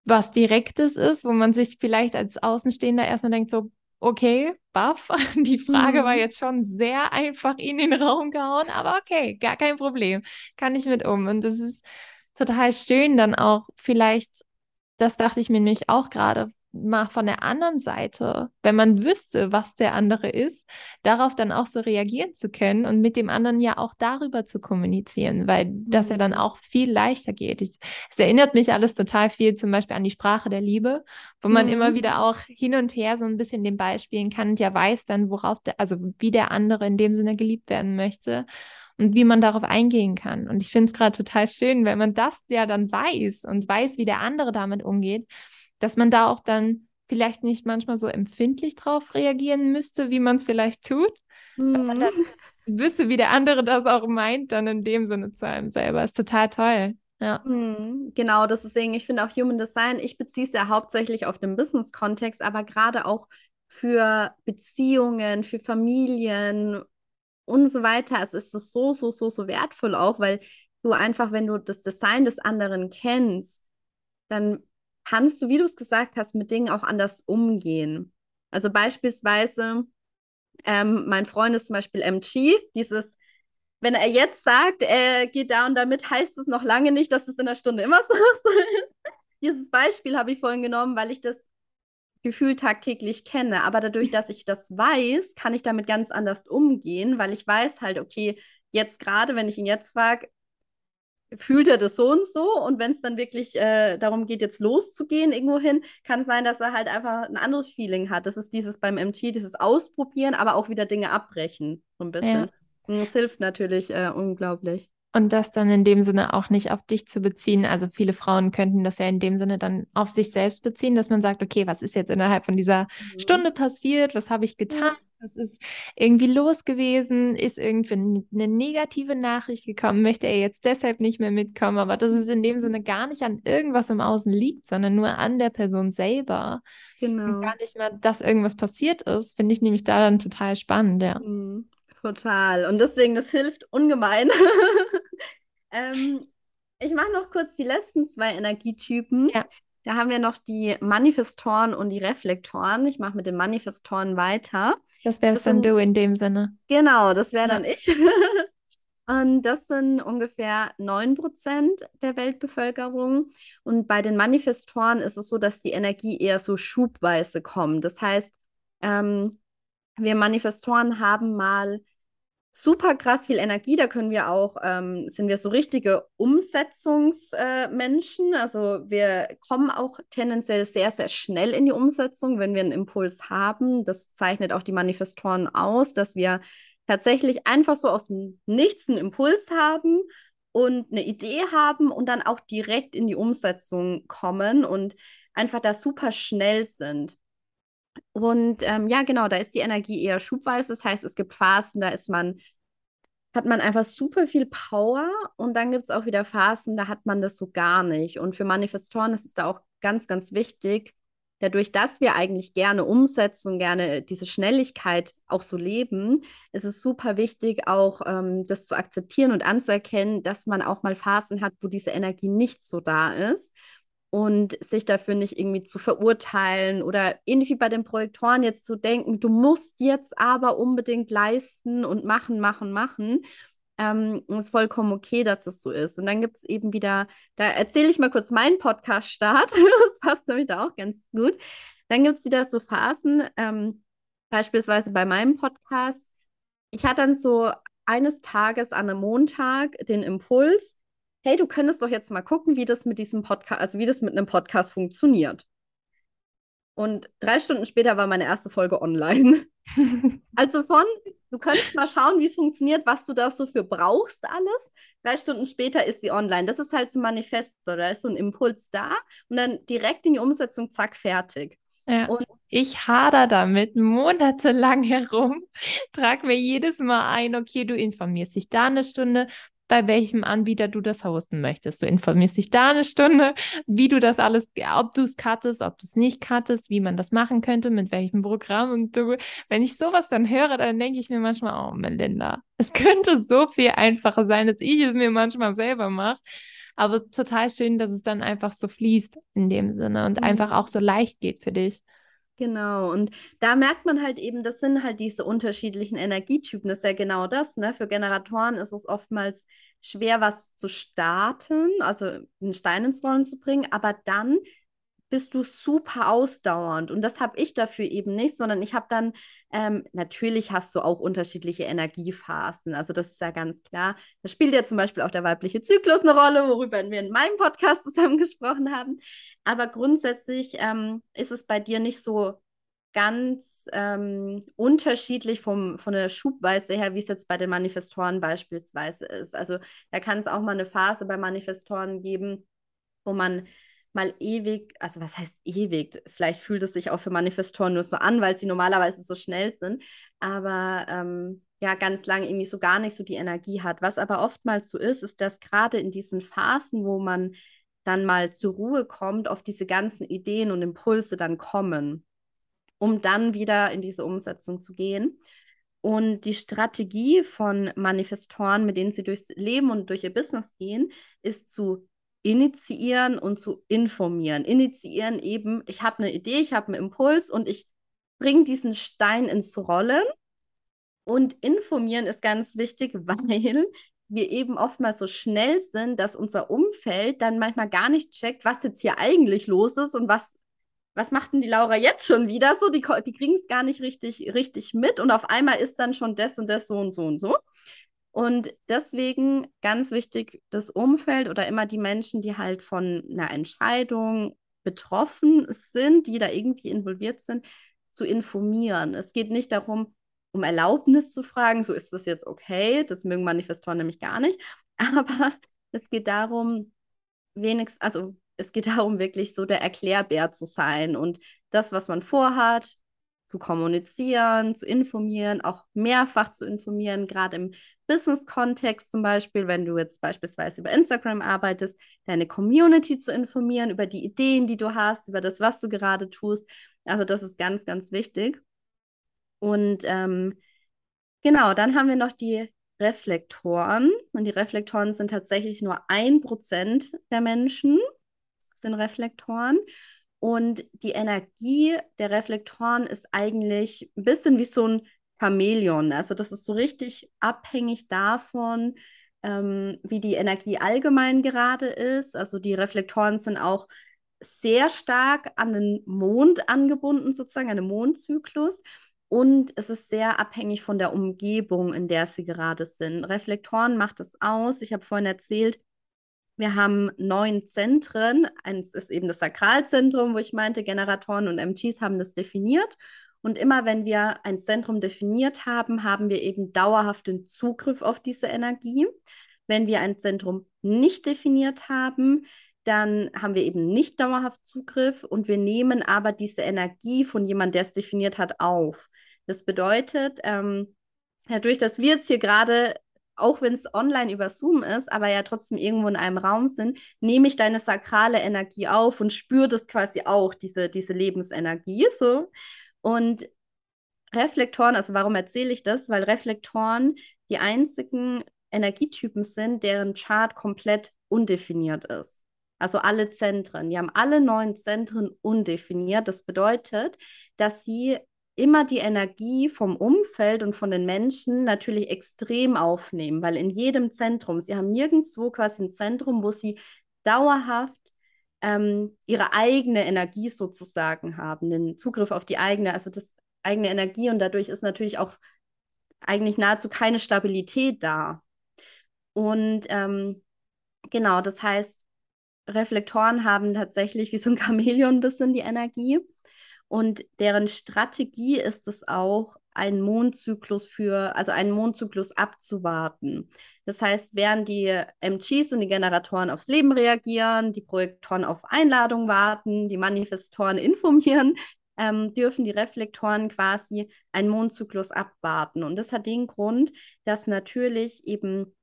was Direktes ist, wo man sich vielleicht als Außenstehender erstmal denkt, so, okay, baff, die Frage mhm. war jetzt schon sehr einfach in den Raum gehauen, aber okay, gar kein Problem, kann ich mit um. Und das ist total schön dann auch vielleicht, das dachte ich mir nämlich auch gerade, mal von der anderen Seite, wenn man wüsste, was der andere ist, darauf dann auch so reagieren zu können und mit dem anderen ja auch darüber zu kommunizieren, weil das ja dann mhm. auch viel leichter geht. Ich, es erinnert mich alles total viel zum Beispiel an die Sprache der Liebe, wo man mhm. immer wieder auch hin und her so ein bisschen den Ball spielen kann und ja weiß dann, worauf der, also wie der andere in dem Sinne geliebt werden möchte und wie man darauf eingehen kann. Und ich finde es gerade total schön, wenn man das ja dann weiß und weiß, wie der andere damit umgeht dass man da auch dann vielleicht nicht manchmal so empfindlich drauf reagieren müsste, wie man es vielleicht tut. Mhm. Wenn man dann wüsste, wie der andere das auch meint, dann in dem Sinne zu einem selber. Ist total toll. Ja. Mhm, genau, deswegen, ich finde auch Human Design, ich beziehe es ja hauptsächlich auf den Business-Kontext, aber gerade auch für Beziehungen, für Familien und so weiter. Also ist das so, so, so, so wertvoll auch, weil du einfach, wenn du das Design des anderen kennst, dann kannst du, wie du es gesagt hast, mit Dingen auch anders umgehen. Also beispielsweise, ähm, mein Freund ist zum Beispiel MG, dieses, wenn er jetzt sagt, er geht da und damit, heißt es noch lange nicht, dass es in der Stunde immer so ist. Dieses Beispiel habe ich vorhin genommen, weil ich das gefühlt tagtäglich kenne. Aber dadurch, dass ich das weiß, kann ich damit ganz anders umgehen, weil ich weiß halt, okay, jetzt gerade, wenn ich ihn jetzt frage, fühlt er das so und so. Und wenn es dann wirklich äh, darum geht, jetzt loszugehen irgendwo hin, kann es sein, dass er halt einfach ein anderes Feeling hat. Das ist dieses beim MG, dieses Ausprobieren, aber auch wieder Dinge abbrechen. So ein bisschen. Ja. Das hilft natürlich äh, unglaublich. Und das dann in dem Sinne auch nicht auf dich zu beziehen. Also viele Frauen könnten das ja in dem Sinne dann auf sich selbst beziehen, dass man sagt, okay, was ist jetzt innerhalb von dieser mhm. Stunde passiert? Was habe ich getan? Was ist irgendwie los gewesen? Ist irgendwie eine negative Nachricht gekommen? Möchte er jetzt deshalb nicht mehr mitkommen? Aber dass es in dem Sinne gar nicht an irgendwas im Außen liegt, sondern nur an der Person selber. Genau. Und gar nicht mehr, dass irgendwas passiert ist, finde ich nämlich da dann total spannend, ja. Mhm. Total. Und deswegen, das hilft ungemein. ähm, ich mache noch kurz die letzten zwei Energietypen. Ja. Da haben wir noch die Manifestoren und die Reflektoren. Ich mache mit den Manifestoren weiter. Das wärst dann du in dem Sinne. Genau, das wäre ja. dann ich. und das sind ungefähr 9% der Weltbevölkerung. Und bei den Manifestoren ist es so, dass die Energie eher so schubweise kommt. Das heißt, ähm, wir Manifestoren haben mal super krass viel Energie. Da können wir auch, ähm, sind wir so richtige Umsetzungsmenschen. Äh, also wir kommen auch tendenziell sehr, sehr schnell in die Umsetzung, wenn wir einen Impuls haben. Das zeichnet auch die Manifestoren aus, dass wir tatsächlich einfach so aus dem Nichts einen Impuls haben und eine Idee haben und dann auch direkt in die Umsetzung kommen und einfach da super schnell sind. Und ähm, ja, genau, da ist die Energie eher schubweise. Das heißt, es gibt Phasen, da ist man, hat man einfach super viel Power und dann gibt es auch wieder Phasen, da hat man das so gar nicht. Und für Manifestoren ist es da auch ganz, ganz wichtig, dadurch, dass wir eigentlich gerne umsetzen gerne diese Schnelligkeit auch so leben, ist es super wichtig, auch ähm, das zu akzeptieren und anzuerkennen, dass man auch mal Phasen hat, wo diese Energie nicht so da ist und sich dafür nicht irgendwie zu verurteilen oder ähnlich wie bei den Projektoren jetzt zu denken, du musst jetzt aber unbedingt leisten und machen, machen, machen. Ähm, ist vollkommen okay, dass das so ist. Und dann gibt es eben wieder, da erzähle ich mal kurz meinen Podcast-Start. das passt nämlich da auch ganz gut. Dann gibt es wieder so Phasen, ähm, beispielsweise bei meinem Podcast. Ich hatte dann so eines Tages an einem Montag den Impuls, hey, du könntest doch jetzt mal gucken, wie das mit diesem Podcast, also wie das mit einem Podcast funktioniert. Und drei Stunden später war meine erste Folge online. also von, du könntest mal schauen, wie es funktioniert, was du da so für brauchst alles. Drei Stunden später ist sie online. Das ist halt so ein Manifest, da ist so ein Impuls da und dann direkt in die Umsetzung, zack, fertig. Ja. Und ich hader damit monatelang herum, trage mir jedes Mal ein, okay, du informierst dich da eine Stunde, bei welchem Anbieter du das hosten möchtest. Du informierst dich da eine Stunde, wie du das alles, ob du es cuttest, ob du es nicht cuttest, wie man das machen könnte, mit welchem Programm. Und du, wenn ich sowas dann höre, dann denke ich mir manchmal, oh Melinda, es könnte so viel einfacher sein, dass ich es mir manchmal selber mache. Aber total schön, dass es dann einfach so fließt in dem Sinne und mhm. einfach auch so leicht geht für dich. Genau, und da merkt man halt eben, das sind halt diese unterschiedlichen Energietypen. Das ist ja genau das. Ne? Für Generatoren ist es oftmals schwer, was zu starten, also einen Stein ins Rollen zu bringen, aber dann bist du super ausdauernd. Und das habe ich dafür eben nicht, sondern ich habe dann, ähm, natürlich hast du auch unterschiedliche Energiephasen. Also das ist ja ganz klar. Da spielt ja zum Beispiel auch der weibliche Zyklus eine Rolle, worüber wir in meinem Podcast zusammen gesprochen haben. Aber grundsätzlich ähm, ist es bei dir nicht so ganz ähm, unterschiedlich vom, von der Schubweise her, wie es jetzt bei den Manifestoren beispielsweise ist. Also da kann es auch mal eine Phase bei Manifestoren geben, wo man mal ewig, also was heißt ewig? Vielleicht fühlt es sich auch für Manifestoren nur so an, weil sie normalerweise so schnell sind, aber ähm, ja, ganz lange irgendwie so gar nicht so die Energie hat. Was aber oftmals so ist, ist, dass gerade in diesen Phasen, wo man dann mal zur Ruhe kommt, auf diese ganzen Ideen und Impulse dann kommen, um dann wieder in diese Umsetzung zu gehen. Und die Strategie von Manifestoren, mit denen sie durchs Leben und durch ihr Business gehen, ist zu initiieren und zu informieren. Initiieren eben, ich habe eine Idee, ich habe einen Impuls und ich bringe diesen Stein ins Rollen. Und informieren ist ganz wichtig, weil wir eben oftmals so schnell sind, dass unser Umfeld dann manchmal gar nicht checkt, was jetzt hier eigentlich los ist und was was macht denn die Laura jetzt schon wieder? So, die, die kriegen es gar nicht richtig, richtig mit und auf einmal ist dann schon das und das so und so und so. Und deswegen ganz wichtig, das Umfeld oder immer die Menschen, die halt von einer Entscheidung betroffen sind, die da irgendwie involviert sind, zu informieren. Es geht nicht darum, um Erlaubnis zu fragen, so ist das jetzt okay, das mögen Manifestoren nämlich gar nicht, aber es geht darum, wenigstens, also es geht darum, wirklich so der Erklärbär zu sein und das, was man vorhat, zu kommunizieren, zu informieren, auch mehrfach zu informieren, gerade im Business-Kontext zum Beispiel, wenn du jetzt beispielsweise über Instagram arbeitest, deine Community zu informieren über die Ideen, die du hast, über das, was du gerade tust. Also das ist ganz, ganz wichtig. Und ähm, genau, dann haben wir noch die Reflektoren. Und die Reflektoren sind tatsächlich nur ein Prozent der Menschen, sind Reflektoren. Und die Energie der Reflektoren ist eigentlich ein bisschen wie so ein Chamäleon. Also das ist so richtig abhängig davon, ähm, wie die Energie allgemein gerade ist. Also die Reflektoren sind auch sehr stark an den Mond angebunden, sozusagen, an den Mondzyklus. Und es ist sehr abhängig von der Umgebung, in der sie gerade sind. Reflektoren macht es aus. Ich habe vorhin erzählt, wir haben neun Zentren. Eins ist eben das Sakralzentrum, wo ich meinte, Generatoren und MGs haben das definiert. Und immer wenn wir ein Zentrum definiert haben, haben wir eben dauerhaften Zugriff auf diese Energie. Wenn wir ein Zentrum nicht definiert haben, dann haben wir eben nicht dauerhaft Zugriff und wir nehmen aber diese Energie von jemandem, der es definiert hat, auf. Das bedeutet, ähm, dadurch, dass wir jetzt hier gerade auch wenn es online über Zoom ist, aber ja trotzdem irgendwo in einem Raum sind, nehme ich deine sakrale Energie auf und spüre das quasi auch, diese, diese Lebensenergie. So. Und Reflektoren, also warum erzähle ich das? Weil Reflektoren die einzigen Energietypen sind, deren Chart komplett undefiniert ist. Also alle Zentren. Die haben alle neun Zentren undefiniert. Das bedeutet, dass sie immer die Energie vom Umfeld und von den Menschen natürlich extrem aufnehmen, weil in jedem Zentrum, sie haben nirgendwo quasi ein Zentrum, wo sie dauerhaft ähm, ihre eigene Energie sozusagen haben, den Zugriff auf die eigene, also das eigene Energie und dadurch ist natürlich auch eigentlich nahezu keine Stabilität da. Und ähm, genau, das heißt, Reflektoren haben tatsächlich wie so ein Chamäleon ein bisschen die Energie. Und deren Strategie ist es auch, einen Mondzyklus für, also einen Mondzyklus abzuwarten. Das heißt, während die MGs und die Generatoren aufs Leben reagieren, die Projektoren auf Einladung warten, die Manifestoren informieren, ähm, dürfen die Reflektoren quasi einen Mondzyklus abwarten. Und das hat den Grund, dass natürlich eben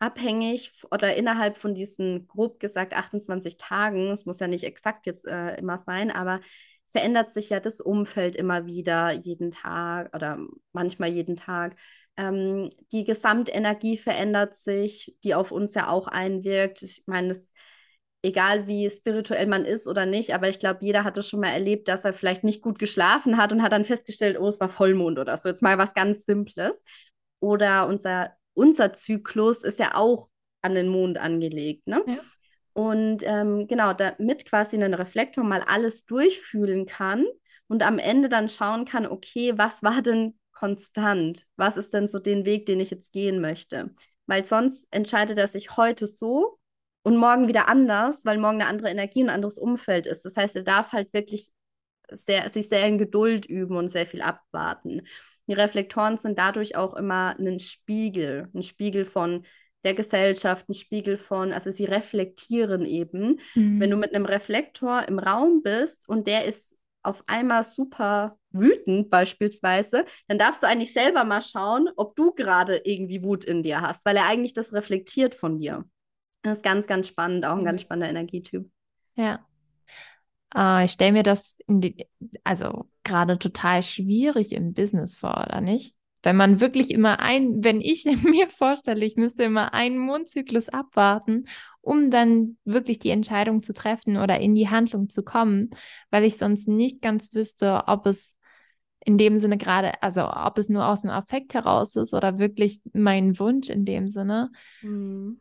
abhängig oder innerhalb von diesen grob gesagt 28 Tagen, es muss ja nicht exakt jetzt äh, immer sein, aber verändert sich ja das Umfeld immer wieder, jeden Tag oder manchmal jeden Tag. Ähm, die Gesamtenergie verändert sich, die auf uns ja auch einwirkt. Ich meine, es egal wie spirituell man ist oder nicht, aber ich glaube, jeder hat es schon mal erlebt, dass er vielleicht nicht gut geschlafen hat und hat dann festgestellt, oh, es war Vollmond oder so. Jetzt mal was ganz Simples. Oder unser, unser Zyklus ist ja auch an den Mond angelegt. Ne? Ja. Und ähm, genau, damit quasi ein Reflektor mal alles durchfühlen kann und am Ende dann schauen kann, okay, was war denn konstant? Was ist denn so den Weg, den ich jetzt gehen möchte? Weil sonst entscheidet er sich heute so und morgen wieder anders, weil morgen eine andere Energie, ein anderes Umfeld ist. Das heißt, er darf halt wirklich sehr, sich sehr in Geduld üben und sehr viel abwarten. Die Reflektoren sind dadurch auch immer ein Spiegel, ein Spiegel von der Gesellschaft, ein Spiegel von, also sie reflektieren eben. Mhm. Wenn du mit einem Reflektor im Raum bist und der ist auf einmal super wütend beispielsweise, dann darfst du eigentlich selber mal schauen, ob du gerade irgendwie Wut in dir hast, weil er eigentlich das reflektiert von dir. Das ist ganz, ganz spannend, auch ein mhm. ganz spannender Energietyp. Ja. Äh, ich stelle mir das die, also gerade total schwierig im Business vor, oder nicht? Wenn man wirklich immer ein, wenn ich mir vorstelle, ich müsste immer einen Mondzyklus abwarten, um dann wirklich die Entscheidung zu treffen oder in die Handlung zu kommen, weil ich sonst nicht ganz wüsste, ob es in dem Sinne gerade, also ob es nur aus dem Affekt heraus ist oder wirklich mein Wunsch in dem Sinne. Mhm.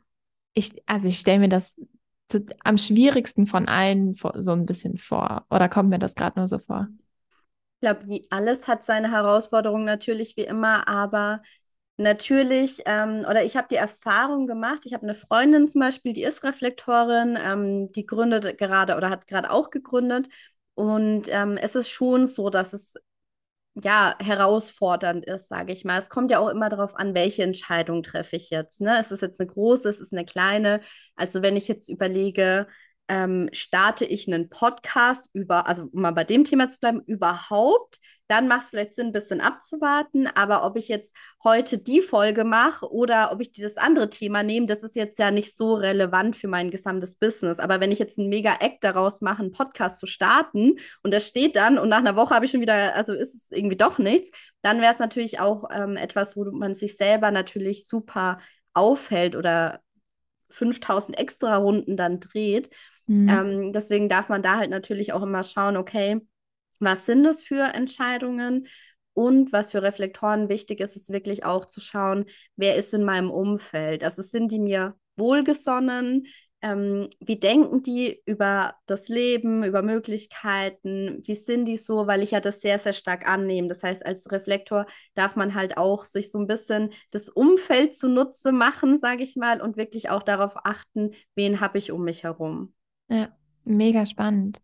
Ich, also ich stelle mir das am schwierigsten von allen so ein bisschen vor? Oder kommt mir das gerade nur so vor? Ich glaube, alles hat seine Herausforderungen natürlich wie immer, aber natürlich, ähm, oder ich habe die Erfahrung gemacht, ich habe eine Freundin zum Beispiel, die ist Reflektorin, ähm, die gründet gerade oder hat gerade auch gegründet. Und ähm, es ist schon so, dass es ja, herausfordernd ist, sage ich mal. Es kommt ja auch immer darauf an, welche Entscheidung treffe ich jetzt. Ne? Ist es jetzt eine große, ist es eine kleine? Also wenn ich jetzt überlege, ähm, starte ich einen Podcast über, also um mal bei dem Thema zu bleiben, überhaupt, dann macht es vielleicht Sinn, ein bisschen abzuwarten. Aber ob ich jetzt heute die Folge mache oder ob ich dieses andere Thema nehme, das ist jetzt ja nicht so relevant für mein gesamtes Business. Aber wenn ich jetzt einen mega Act daraus mache, einen Podcast zu starten und das steht dann und nach einer Woche habe ich schon wieder, also ist es irgendwie doch nichts, dann wäre es natürlich auch ähm, etwas, wo man sich selber natürlich super aufhält oder 5000 extra Runden dann dreht. Mhm. Ähm, deswegen darf man da halt natürlich auch immer schauen, okay, was sind das für Entscheidungen? Und was für Reflektoren wichtig ist, ist wirklich auch zu schauen, wer ist in meinem Umfeld. Also sind die mir wohlgesonnen? Ähm, wie denken die über das Leben, über Möglichkeiten? Wie sind die so? Weil ich ja das sehr, sehr stark annehme. Das heißt, als Reflektor darf man halt auch sich so ein bisschen das Umfeld zunutze machen, sage ich mal, und wirklich auch darauf achten, wen habe ich um mich herum. Ja, mega spannend.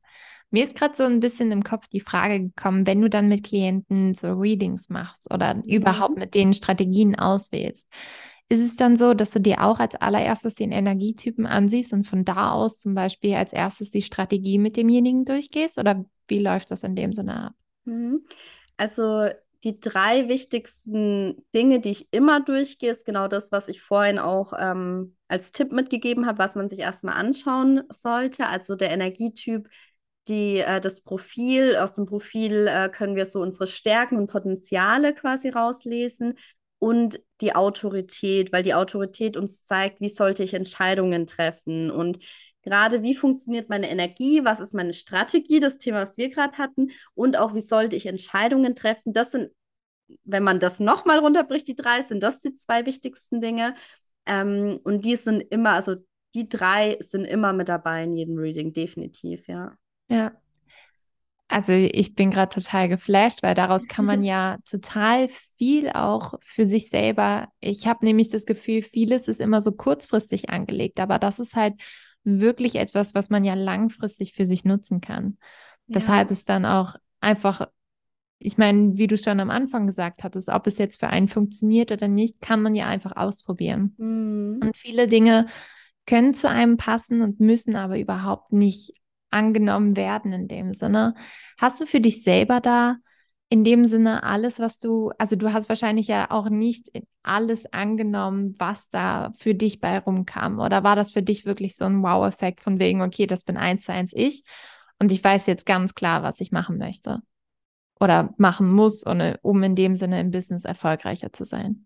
Mir ist gerade so ein bisschen im Kopf die Frage gekommen, wenn du dann mit Klienten so Readings machst oder mhm. überhaupt mit denen Strategien auswählst, ist es dann so, dass du dir auch als allererstes den Energietypen ansiehst und von da aus zum Beispiel als erstes die Strategie mit demjenigen durchgehst? Oder wie läuft das in dem Sinne ab? Mhm. Also die drei wichtigsten Dinge, die ich immer durchgehe, ist genau das, was ich vorhin auch ähm, als Tipp mitgegeben habe, was man sich erstmal anschauen sollte. Also der Energietyp die, äh, das Profil, aus dem Profil äh, können wir so unsere Stärken und Potenziale quasi rauslesen und die Autorität, weil die Autorität uns zeigt, wie sollte ich Entscheidungen treffen und gerade wie funktioniert meine Energie, was ist meine Strategie, das Thema, was wir gerade hatten und auch wie sollte ich Entscheidungen treffen. Das sind, wenn man das nochmal runterbricht, die drei, sind das die zwei wichtigsten Dinge. Ähm, und die sind immer, also die drei sind immer mit dabei in jedem Reading, definitiv, ja. Ja. Also ich bin gerade total geflasht, weil daraus kann man ja total viel auch für sich selber. Ich habe nämlich das Gefühl, vieles ist immer so kurzfristig angelegt, aber das ist halt wirklich etwas, was man ja langfristig für sich nutzen kann. Ja. Weshalb es dann auch einfach, ich meine, wie du schon am Anfang gesagt hattest, ob es jetzt für einen funktioniert oder nicht, kann man ja einfach ausprobieren. Mhm. Und viele Dinge können zu einem passen und müssen aber überhaupt nicht angenommen werden in dem Sinne. Hast du für dich selber da in dem Sinne alles, was du, also du hast wahrscheinlich ja auch nicht alles angenommen, was da für dich bei rumkam. Oder war das für dich wirklich so ein Wow-Effekt von wegen, okay, das bin eins zu eins ich und ich weiß jetzt ganz klar, was ich machen möchte oder machen muss, um in dem Sinne im Business erfolgreicher zu sein?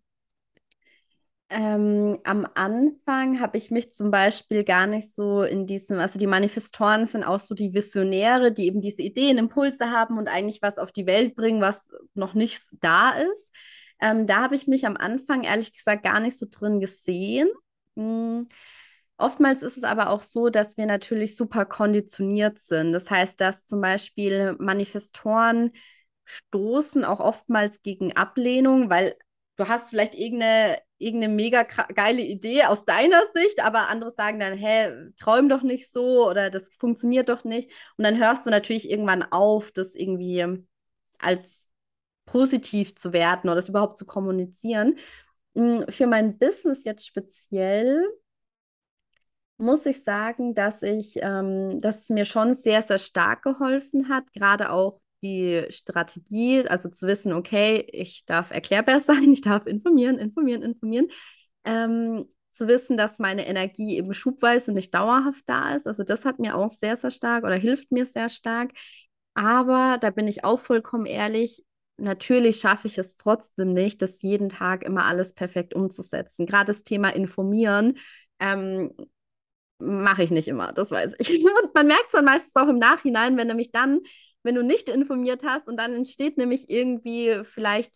Ähm, am Anfang habe ich mich zum Beispiel gar nicht so in diesem, also die Manifestoren sind auch so die Visionäre, die eben diese Ideen, Impulse haben und eigentlich was auf die Welt bringen, was noch nicht da ist. Ähm, da habe ich mich am Anfang ehrlich gesagt gar nicht so drin gesehen. Hm. Oftmals ist es aber auch so, dass wir natürlich super konditioniert sind. Das heißt, dass zum Beispiel Manifestoren stoßen auch oftmals gegen Ablehnung, weil du hast vielleicht irgendeine, irgendeine mega geile Idee aus deiner Sicht, aber andere sagen dann, hä, träum doch nicht so oder das funktioniert doch nicht. Und dann hörst du natürlich irgendwann auf, das irgendwie als positiv zu werten oder das überhaupt zu kommunizieren. Hm, für mein Business jetzt speziell muss ich sagen, dass ich, ähm, dass es mir schon sehr, sehr stark geholfen hat, gerade auch die Strategie, also zu wissen, okay, ich darf erklärbar sein, ich darf informieren, informieren, informieren. Ähm, zu wissen, dass meine Energie eben schubweise und nicht dauerhaft da ist. Also das hat mir auch sehr, sehr stark oder hilft mir sehr stark. Aber da bin ich auch vollkommen ehrlich, natürlich schaffe ich es trotzdem nicht, das jeden Tag immer alles perfekt umzusetzen. Gerade das Thema Informieren ähm, mache ich nicht immer, das weiß ich. Und man merkt es dann meistens auch im Nachhinein, wenn nämlich dann wenn du nicht informiert hast und dann entsteht nämlich irgendwie vielleicht,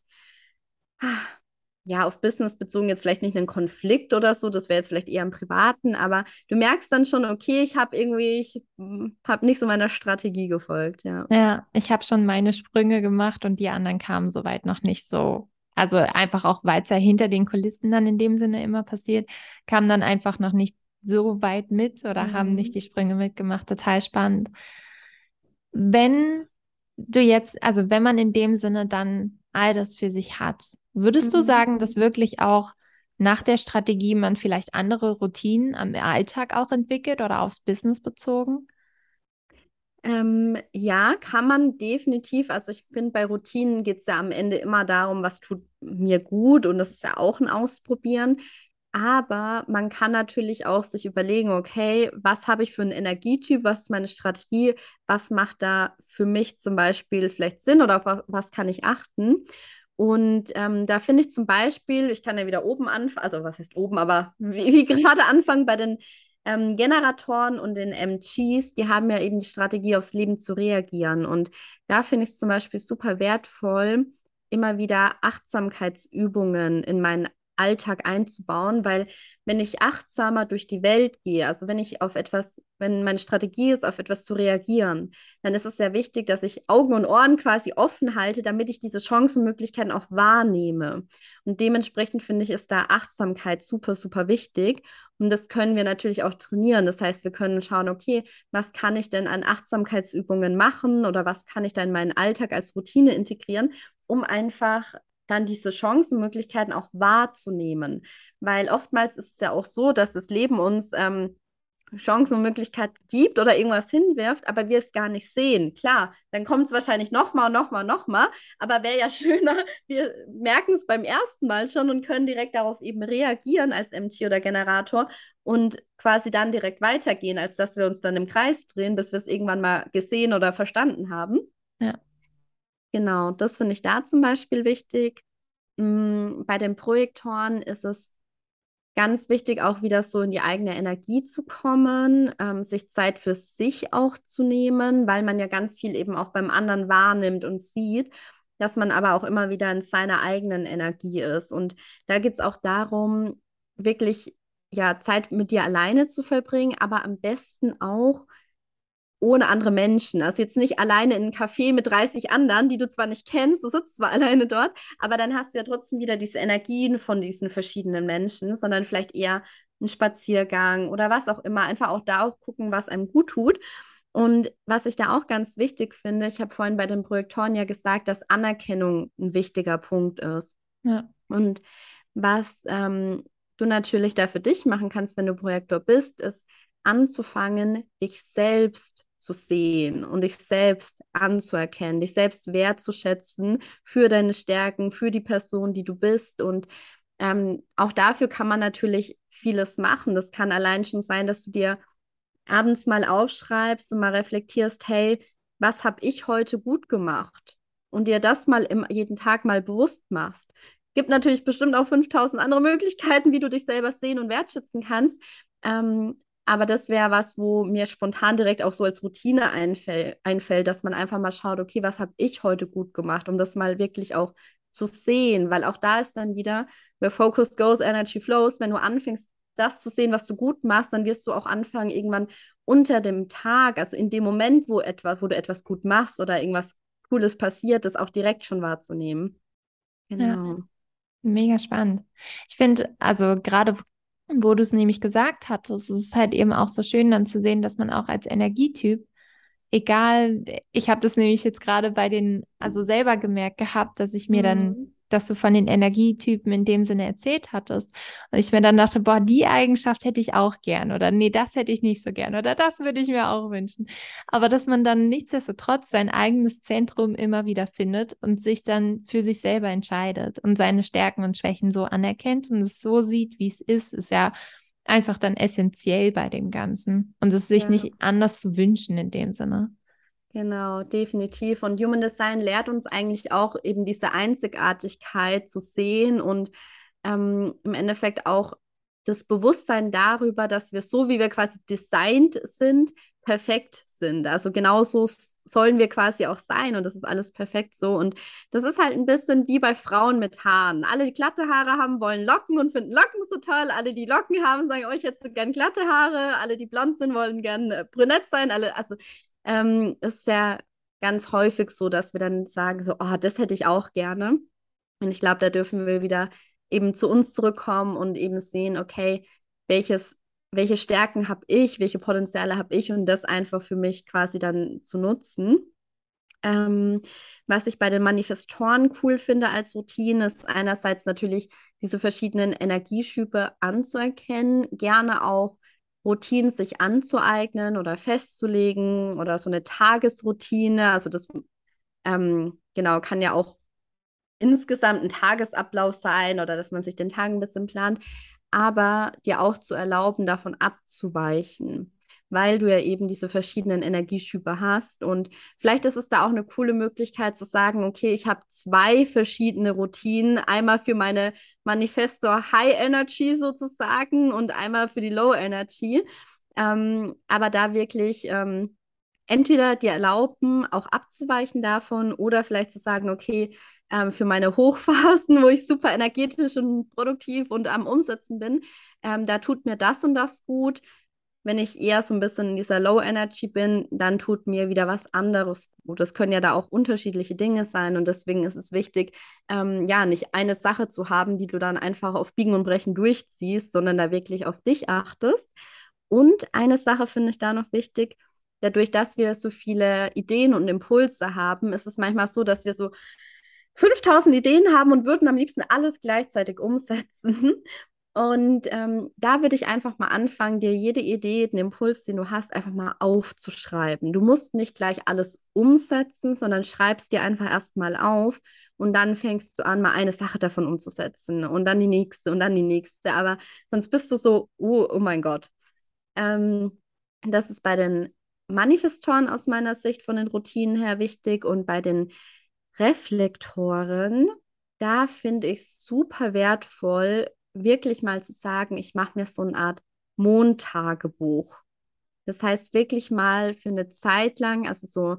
ja, auf Business bezogen jetzt vielleicht nicht einen Konflikt oder so, das wäre jetzt vielleicht eher im Privaten, aber du merkst dann schon, okay, ich habe irgendwie, ich hm, habe nicht so meiner Strategie gefolgt, ja. Ja, ich habe schon meine Sprünge gemacht und die anderen kamen soweit noch nicht so. Also einfach auch, weil es ja hinter den Kulissen dann in dem Sinne immer passiert, kamen dann einfach noch nicht so weit mit oder mhm. haben nicht die Sprünge mitgemacht. Total spannend. Wenn du jetzt, also wenn man in dem Sinne dann all das für sich hat, würdest mhm. du sagen, dass wirklich auch nach der Strategie man vielleicht andere Routinen am Alltag auch entwickelt oder aufs Business bezogen? Ähm, ja, kann man definitiv. Also ich finde, bei Routinen geht es ja am Ende immer darum, was tut mir gut und das ist ja auch ein Ausprobieren. Aber man kann natürlich auch sich überlegen, okay, was habe ich für einen Energietyp, was ist meine Strategie, was macht da für mich zum Beispiel vielleicht Sinn oder auf was kann ich achten. Und ähm, da finde ich zum Beispiel, ich kann ja wieder oben anfangen, also was heißt oben, aber wie, wie gerade anfangen bei den ähm, Generatoren und den MGs, die haben ja eben die Strategie, aufs Leben zu reagieren. Und da finde ich es zum Beispiel super wertvoll, immer wieder Achtsamkeitsübungen in meinen Alltag einzubauen, weil wenn ich achtsamer durch die Welt gehe, also wenn ich auf etwas, wenn meine Strategie ist, auf etwas zu reagieren, dann ist es sehr wichtig, dass ich Augen und Ohren quasi offen halte, damit ich diese Chancen und Möglichkeiten auch wahrnehme. Und dementsprechend finde ich, ist da Achtsamkeit super, super wichtig. Und das können wir natürlich auch trainieren. Das heißt, wir können schauen, okay, was kann ich denn an Achtsamkeitsübungen machen oder was kann ich da in meinen Alltag als Routine integrieren, um einfach dann diese Chancenmöglichkeiten auch wahrzunehmen. Weil oftmals ist es ja auch so, dass das Leben uns ähm, Chancen und Möglichkeiten gibt oder irgendwas hinwirft, aber wir es gar nicht sehen. Klar, dann kommt es wahrscheinlich nochmal, nochmal, nochmal, aber wäre ja schöner, wir merken es beim ersten Mal schon und können direkt darauf eben reagieren als MT oder Generator und quasi dann direkt weitergehen, als dass wir uns dann im Kreis drehen, bis wir es irgendwann mal gesehen oder verstanden haben. Genau, das finde ich da zum Beispiel wichtig. Mm, bei den Projektoren ist es ganz wichtig, auch wieder so in die eigene Energie zu kommen, ähm, sich Zeit für sich auch zu nehmen, weil man ja ganz viel eben auch beim anderen wahrnimmt und sieht, dass man aber auch immer wieder in seiner eigenen Energie ist. Und da geht es auch darum, wirklich ja Zeit mit dir alleine zu verbringen, aber am besten auch ohne andere Menschen. Also jetzt nicht alleine in einem Café mit 30 anderen, die du zwar nicht kennst, du sitzt zwar alleine dort, aber dann hast du ja trotzdem wieder diese Energien von diesen verschiedenen Menschen, sondern vielleicht eher einen Spaziergang oder was auch immer. Einfach auch da auch gucken, was einem gut tut. Und was ich da auch ganz wichtig finde, ich habe vorhin bei den Projektoren ja gesagt, dass Anerkennung ein wichtiger Punkt ist. Ja. Und was ähm, du natürlich da für dich machen kannst, wenn du Projektor bist, ist anzufangen, dich selbst zu sehen und dich selbst anzuerkennen, dich selbst wertzuschätzen für deine Stärken, für die Person, die du bist. Und ähm, auch dafür kann man natürlich vieles machen. Das kann allein schon sein, dass du dir abends mal aufschreibst und mal reflektierst, hey, was habe ich heute gut gemacht? Und dir das mal im, jeden Tag mal bewusst machst. Gibt natürlich bestimmt auch 5000 andere Möglichkeiten, wie du dich selber sehen und wertschätzen kannst. Ähm, aber das wäre was, wo mir spontan direkt auch so als Routine einfäll einfällt, dass man einfach mal schaut, okay, was habe ich heute gut gemacht, um das mal wirklich auch zu sehen, weil auch da ist dann wieder, where focus goes, energy flows, wenn du anfängst, das zu sehen, was du gut machst, dann wirst du auch anfangen, irgendwann unter dem Tag, also in dem Moment, wo etwas, wo du etwas gut machst oder irgendwas Cooles passiert, das auch direkt schon wahrzunehmen. Genau. Ja. Mega spannend. Ich finde, also gerade wo du es nämlich gesagt hattest, es ist halt eben auch so schön dann zu sehen, dass man auch als Energietyp, egal, ich habe das nämlich jetzt gerade bei den, also selber gemerkt gehabt, dass ich mir mhm. dann dass du von den Energietypen in dem Sinne erzählt hattest. Und ich mir dann dachte, boah, die Eigenschaft hätte ich auch gern oder nee, das hätte ich nicht so gern oder das würde ich mir auch wünschen. Aber dass man dann nichtsdestotrotz sein eigenes Zentrum immer wieder findet und sich dann für sich selber entscheidet und seine Stärken und Schwächen so anerkennt und es so sieht, wie es ist, ist ja einfach dann essentiell bei dem Ganzen und es sich ja. nicht anders zu wünschen in dem Sinne. Genau, definitiv. Und Human Design lehrt uns eigentlich auch eben diese Einzigartigkeit zu sehen und ähm, im Endeffekt auch das Bewusstsein darüber, dass wir so, wie wir quasi designt sind, perfekt sind. Also genauso sollen wir quasi auch sein und das ist alles perfekt so. Und das ist halt ein bisschen wie bei Frauen mit Haaren. Alle, die glatte Haare haben, wollen Locken und finden Locken so toll. Alle, die Locken haben, sagen, oh, ich hätte so gern glatte Haare. Alle, die blond sind, wollen gern äh, brünett sein. Alle, also ähm, ist ja ganz häufig so, dass wir dann sagen, so, oh, das hätte ich auch gerne. Und ich glaube, da dürfen wir wieder eben zu uns zurückkommen und eben sehen, okay, welches welche Stärken habe ich, welche Potenziale habe ich und das einfach für mich quasi dann zu nutzen. Ähm, was ich bei den Manifestoren cool finde als Routine, ist einerseits natürlich diese verschiedenen Energieschübe anzuerkennen, gerne auch Routinen sich anzueignen oder festzulegen oder so eine Tagesroutine. Also das ähm, genau kann ja auch insgesamt ein Tagesablauf sein oder dass man sich den Tag ein bisschen plant aber dir auch zu erlauben, davon abzuweichen, weil du ja eben diese verschiedenen Energieschübe hast. Und vielleicht ist es da auch eine coole Möglichkeit zu sagen, okay, ich habe zwei verschiedene Routinen, einmal für meine Manifestor High Energy sozusagen und einmal für die Low Energy. Ähm, aber da wirklich ähm, entweder dir erlauben, auch abzuweichen davon oder vielleicht zu sagen, okay, ähm, für meine Hochphasen, wo ich super energetisch und produktiv und am Umsetzen bin, ähm, da tut mir das und das gut. Wenn ich eher so ein bisschen in dieser Low Energy bin, dann tut mir wieder was anderes gut. Das können ja da auch unterschiedliche Dinge sein und deswegen ist es wichtig, ähm, ja, nicht eine Sache zu haben, die du dann einfach auf Biegen und Brechen durchziehst, sondern da wirklich auf dich achtest. Und eine Sache finde ich da noch wichtig, dadurch, dass wir so viele Ideen und Impulse haben, ist es manchmal so, dass wir so 5000 Ideen haben und würden am liebsten alles gleichzeitig umsetzen. Und ähm, da würde ich einfach mal anfangen, dir jede Idee, den Impuls, den du hast, einfach mal aufzuschreiben. Du musst nicht gleich alles umsetzen, sondern schreibst dir einfach erstmal auf und dann fängst du an, mal eine Sache davon umzusetzen und dann die nächste und dann die nächste. Aber sonst bist du so, oh, oh mein Gott. Ähm, das ist bei den Manifestoren aus meiner Sicht von den Routinen her wichtig und bei den Reflektoren, da finde ich super wertvoll, wirklich mal zu sagen, ich mache mir so eine Art Mondtagebuch. Das heißt, wirklich mal für eine Zeit lang, also so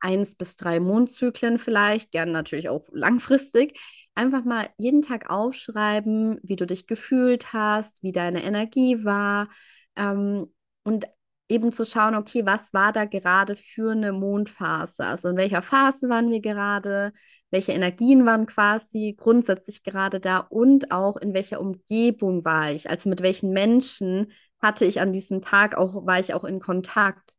eins bis drei Mondzyklen vielleicht, gern natürlich auch langfristig, einfach mal jeden Tag aufschreiben, wie du dich gefühlt hast, wie deine Energie war ähm, und eben zu schauen, okay, was war da gerade für eine Mondphase? Also in welcher Phase waren wir gerade? Welche Energien waren quasi grundsätzlich gerade da? Und auch in welcher Umgebung war ich? Also mit welchen Menschen hatte ich an diesem Tag auch, war ich auch in Kontakt?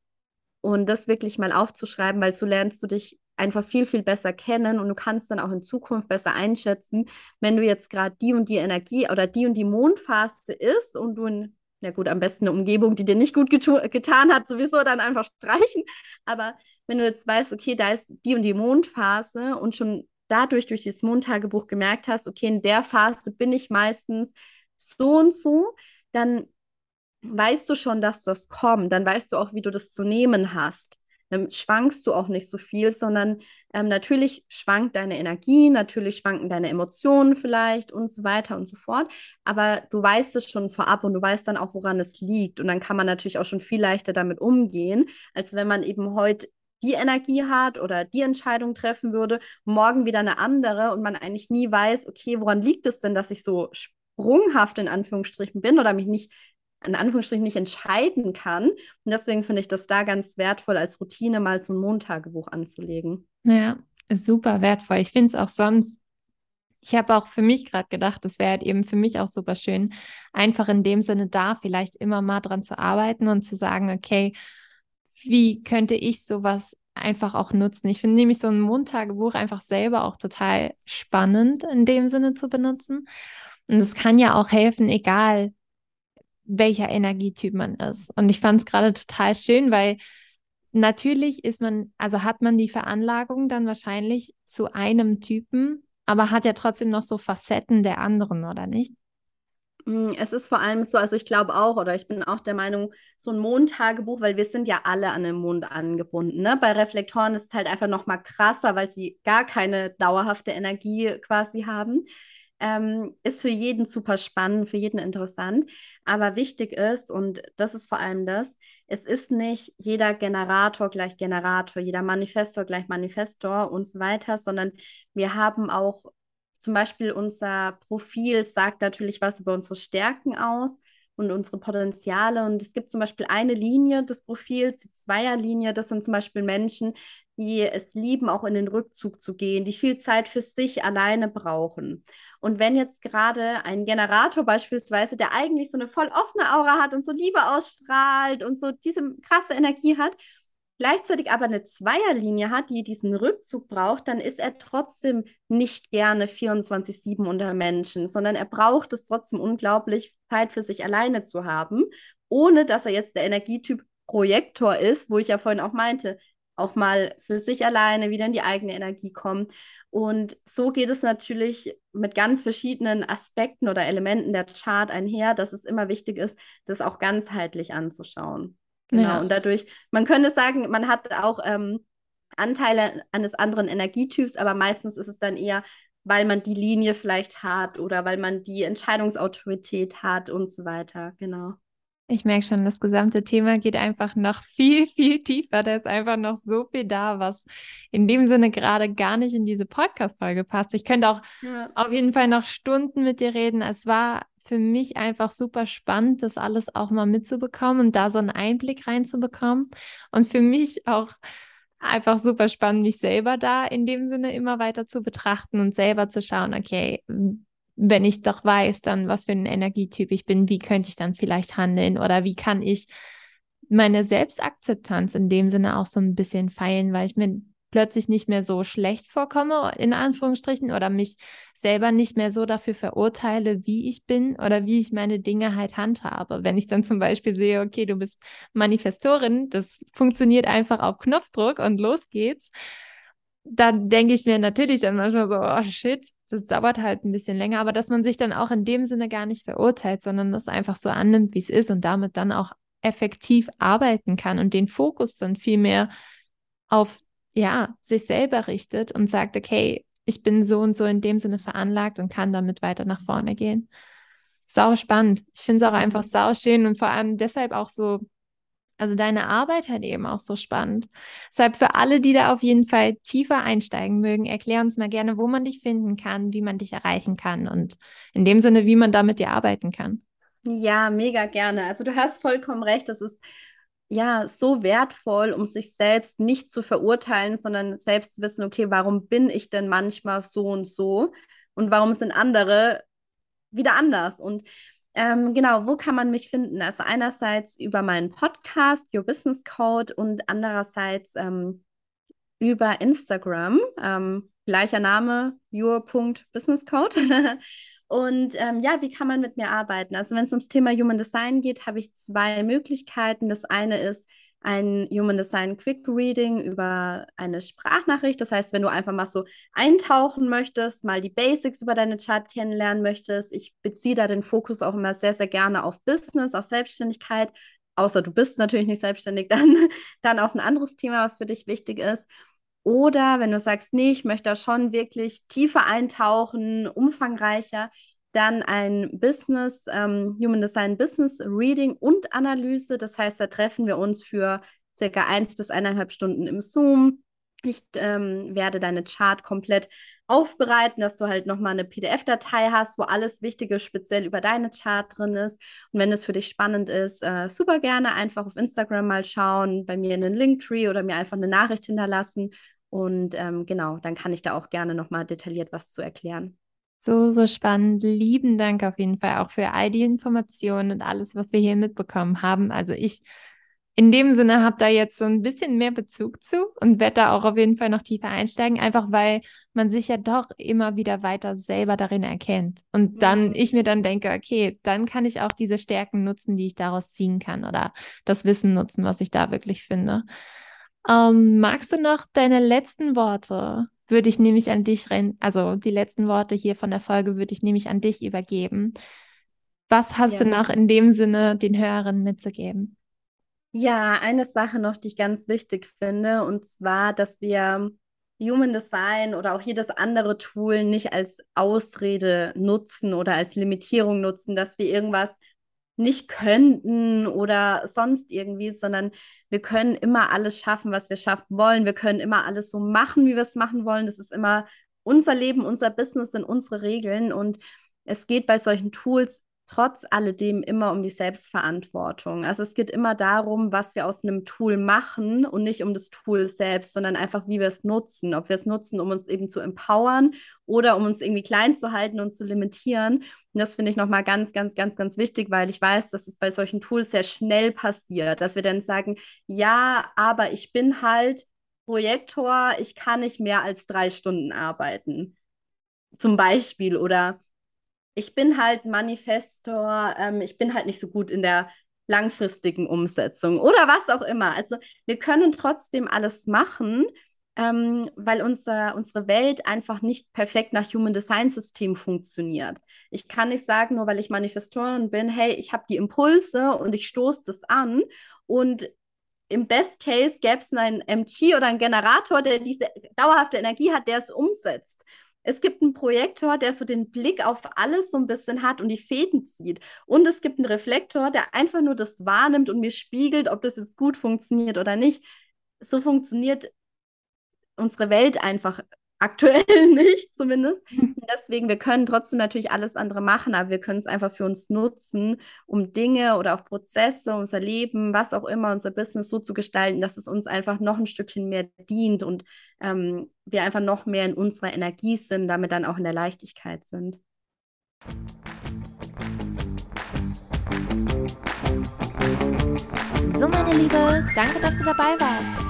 Und das wirklich mal aufzuschreiben, weil so lernst du dich einfach viel, viel besser kennen und du kannst dann auch in Zukunft besser einschätzen, wenn du jetzt gerade die und die Energie oder die und die Mondphase ist und du in ja gut, am besten eine Umgebung, die dir nicht gut getan hat, sowieso dann einfach streichen. Aber wenn du jetzt weißt, okay, da ist die und die Mondphase und schon dadurch durch dieses Mondtagebuch gemerkt hast, okay, in der Phase bin ich meistens so und so, dann weißt du schon, dass das kommt. Dann weißt du auch, wie du das zu nehmen hast ähm, schwankst du auch nicht so viel, sondern ähm, natürlich schwankt deine Energie, natürlich schwanken deine Emotionen vielleicht und so weiter und so fort. Aber du weißt es schon vorab und du weißt dann auch, woran es liegt. Und dann kann man natürlich auch schon viel leichter damit umgehen, als wenn man eben heute die Energie hat oder die Entscheidung treffen würde, morgen wieder eine andere und man eigentlich nie weiß, okay, woran liegt es denn, dass ich so sprunghaft in Anführungsstrichen bin oder mich nicht in Anführungsstrichen nicht entscheiden kann. Und deswegen finde ich das da ganz wertvoll, als Routine mal zum Mondtagebuch anzulegen. Ja, super wertvoll. Ich finde es auch sonst, ich habe auch für mich gerade gedacht, das wäre halt eben für mich auch super schön, einfach in dem Sinne da vielleicht immer mal dran zu arbeiten und zu sagen, okay, wie könnte ich sowas einfach auch nutzen? Ich finde nämlich so ein Mondtagebuch einfach selber auch total spannend in dem Sinne zu benutzen. Und es kann ja auch helfen, egal welcher Energietyp man ist. Und ich fand es gerade total schön, weil natürlich ist man, also hat man die Veranlagung dann wahrscheinlich zu einem Typen, aber hat ja trotzdem noch so Facetten der anderen, oder nicht? Mm, es ist vor allem so, also ich glaube auch, oder ich bin auch der Meinung, so ein Mondtagebuch, weil wir sind ja alle an den Mond angebunden. Ne? Bei Reflektoren ist es halt einfach noch mal krasser, weil sie gar keine dauerhafte Energie quasi haben. Ähm, ist für jeden super spannend, für jeden interessant. Aber wichtig ist, und das ist vor allem das, es ist nicht jeder Generator gleich Generator, jeder Manifestor gleich Manifestor und so weiter, sondern wir haben auch zum Beispiel unser Profil sagt natürlich was über unsere Stärken aus und unsere Potenziale. Und es gibt zum Beispiel eine Linie des Profils, die Zweierlinie, das sind zum Beispiel Menschen, die es lieben, auch in den Rückzug zu gehen, die viel Zeit für sich alleine brauchen. Und wenn jetzt gerade ein Generator beispielsweise, der eigentlich so eine voll offene Aura hat und so Liebe ausstrahlt und so diese krasse Energie hat, gleichzeitig aber eine Zweierlinie hat, die diesen Rückzug braucht, dann ist er trotzdem nicht gerne 24-7 unter Menschen, sondern er braucht es trotzdem unglaublich, Zeit für sich alleine zu haben, ohne dass er jetzt der Energietyp Projektor ist, wo ich ja vorhin auch meinte, auch mal für sich alleine wieder in die eigene Energie kommen. Und so geht es natürlich mit ganz verschiedenen Aspekten oder Elementen der Chart einher, dass es immer wichtig ist, das auch ganzheitlich anzuschauen. Genau. Ja. Und dadurch, man könnte sagen, man hat auch ähm, Anteile eines anderen Energietyps, aber meistens ist es dann eher, weil man die Linie vielleicht hat oder weil man die Entscheidungsautorität hat und so weiter. Genau. Ich merke schon, das gesamte Thema geht einfach noch viel, viel tiefer. Da ist einfach noch so viel da, was in dem Sinne gerade gar nicht in diese Podcast-Folge passt. Ich könnte auch ja. auf jeden Fall noch Stunden mit dir reden. Es war für mich einfach super spannend, das alles auch mal mitzubekommen und da so einen Einblick reinzubekommen. Und für mich auch einfach super spannend, mich selber da in dem Sinne immer weiter zu betrachten und selber zu schauen, okay, wenn ich doch weiß, dann was für ein Energietyp ich bin, wie könnte ich dann vielleicht handeln oder wie kann ich meine Selbstakzeptanz in dem Sinne auch so ein bisschen feilen, weil ich mir plötzlich nicht mehr so schlecht vorkomme, in Anführungsstrichen, oder mich selber nicht mehr so dafür verurteile, wie ich bin oder wie ich meine Dinge halt handhabe. Wenn ich dann zum Beispiel sehe, okay, du bist Manifestorin, das funktioniert einfach auf Knopfdruck und los geht's, dann denke ich mir natürlich dann manchmal so, oh shit, das dauert halt ein bisschen länger, aber dass man sich dann auch in dem Sinne gar nicht verurteilt, sondern das einfach so annimmt, wie es ist und damit dann auch effektiv arbeiten kann und den Fokus dann viel mehr auf ja, sich selber richtet und sagt, okay, ich bin so und so in dem Sinne veranlagt und kann damit weiter nach vorne gehen. Sau spannend. Ich finde es auch einfach sau schön und vor allem deshalb auch so also deine Arbeit halt eben auch so spannend. Deshalb für alle, die da auf jeden Fall tiefer einsteigen mögen, erklär uns mal gerne, wo man dich finden kann, wie man dich erreichen kann und in dem Sinne, wie man da mit dir arbeiten kann. Ja, mega gerne. Also du hast vollkommen recht. Das ist ja so wertvoll, um sich selbst nicht zu verurteilen, sondern selbst zu wissen, okay, warum bin ich denn manchmal so und so und warum sind andere wieder anders? Und ähm, genau, wo kann man mich finden? Also einerseits über meinen Podcast, Your Business Code und andererseits ähm, über Instagram. Ähm, gleicher Name, your.businesscode. und ähm, ja, wie kann man mit mir arbeiten? Also wenn es ums Thema Human Design geht, habe ich zwei Möglichkeiten. Das eine ist, ein Human Design Quick Reading über eine Sprachnachricht. Das heißt, wenn du einfach mal so eintauchen möchtest, mal die Basics über deine Chart kennenlernen möchtest, ich beziehe da den Fokus auch immer sehr, sehr gerne auf Business, auf Selbstständigkeit. Außer du bist natürlich nicht selbstständig, dann, dann auf ein anderes Thema, was für dich wichtig ist. Oder wenn du sagst, nee, ich möchte da schon wirklich tiefer eintauchen, umfangreicher, dann ein Business, ähm, Human Design Business Reading und Analyse. Das heißt, da treffen wir uns für circa eins bis eineinhalb Stunden im Zoom. Ich ähm, werde deine Chart komplett aufbereiten, dass du halt nochmal eine PDF-Datei hast, wo alles Wichtige speziell über deine Chart drin ist. Und wenn es für dich spannend ist, äh, super gerne einfach auf Instagram mal schauen, bei mir in den Linktree oder mir einfach eine Nachricht hinterlassen. Und ähm, genau, dann kann ich da auch gerne nochmal detailliert was zu erklären. So, so spannend. Lieben Dank auf jeden Fall auch für all die Informationen und alles, was wir hier mitbekommen haben. Also ich in dem Sinne habe da jetzt so ein bisschen mehr Bezug zu und werde da auch auf jeden Fall noch tiefer einsteigen, einfach weil man sich ja doch immer wieder weiter selber darin erkennt. Und dann, mhm. ich mir dann denke, okay, dann kann ich auch diese Stärken nutzen, die ich daraus ziehen kann oder das Wissen nutzen, was ich da wirklich finde. Ähm, magst du noch deine letzten Worte würde ich nämlich an dich rennen, also die letzten Worte hier von der Folge würde ich nämlich an dich übergeben. Was hast ja. du noch in dem Sinne den Hörerinnen mitzugeben? Ja, eine Sache noch, die ich ganz wichtig finde, und zwar, dass wir Human Design oder auch jedes andere Tool nicht als Ausrede nutzen oder als Limitierung nutzen, dass wir irgendwas nicht könnten oder sonst irgendwie, sondern wir können immer alles schaffen, was wir schaffen wollen. Wir können immer alles so machen, wie wir es machen wollen. Das ist immer unser Leben, unser Business sind unsere Regeln und es geht bei solchen Tools trotz alledem immer um die Selbstverantwortung. Also es geht immer darum, was wir aus einem Tool machen und nicht um das Tool selbst, sondern einfach, wie wir es nutzen. Ob wir es nutzen, um uns eben zu empowern oder um uns irgendwie klein zu halten und zu limitieren. Und das finde ich nochmal ganz, ganz, ganz, ganz wichtig, weil ich weiß, dass es bei solchen Tools sehr schnell passiert, dass wir dann sagen, ja, aber ich bin halt Projektor, ich kann nicht mehr als drei Stunden arbeiten. Zum Beispiel oder ich bin halt Manifestor, ähm, ich bin halt nicht so gut in der langfristigen Umsetzung oder was auch immer. Also wir können trotzdem alles machen, ähm, weil unser, unsere Welt einfach nicht perfekt nach Human Design System funktioniert. Ich kann nicht sagen, nur weil ich Manifestorin bin, hey, ich habe die Impulse und ich stoße das an und im Best Case gäbe es einen MG oder einen Generator, der diese dauerhafte Energie hat, der es umsetzt. Es gibt einen Projektor, der so den Blick auf alles so ein bisschen hat und die Fäden zieht. Und es gibt einen Reflektor, der einfach nur das wahrnimmt und mir spiegelt, ob das jetzt gut funktioniert oder nicht. So funktioniert unsere Welt einfach aktuell nicht zumindest. Deswegen, wir können trotzdem natürlich alles andere machen, aber wir können es einfach für uns nutzen, um Dinge oder auch Prozesse, unser Leben, was auch immer, unser Business so zu gestalten, dass es uns einfach noch ein Stückchen mehr dient und ähm, wir einfach noch mehr in unserer Energie sind, damit dann auch in der Leichtigkeit sind. So, meine Liebe, danke, dass du dabei warst.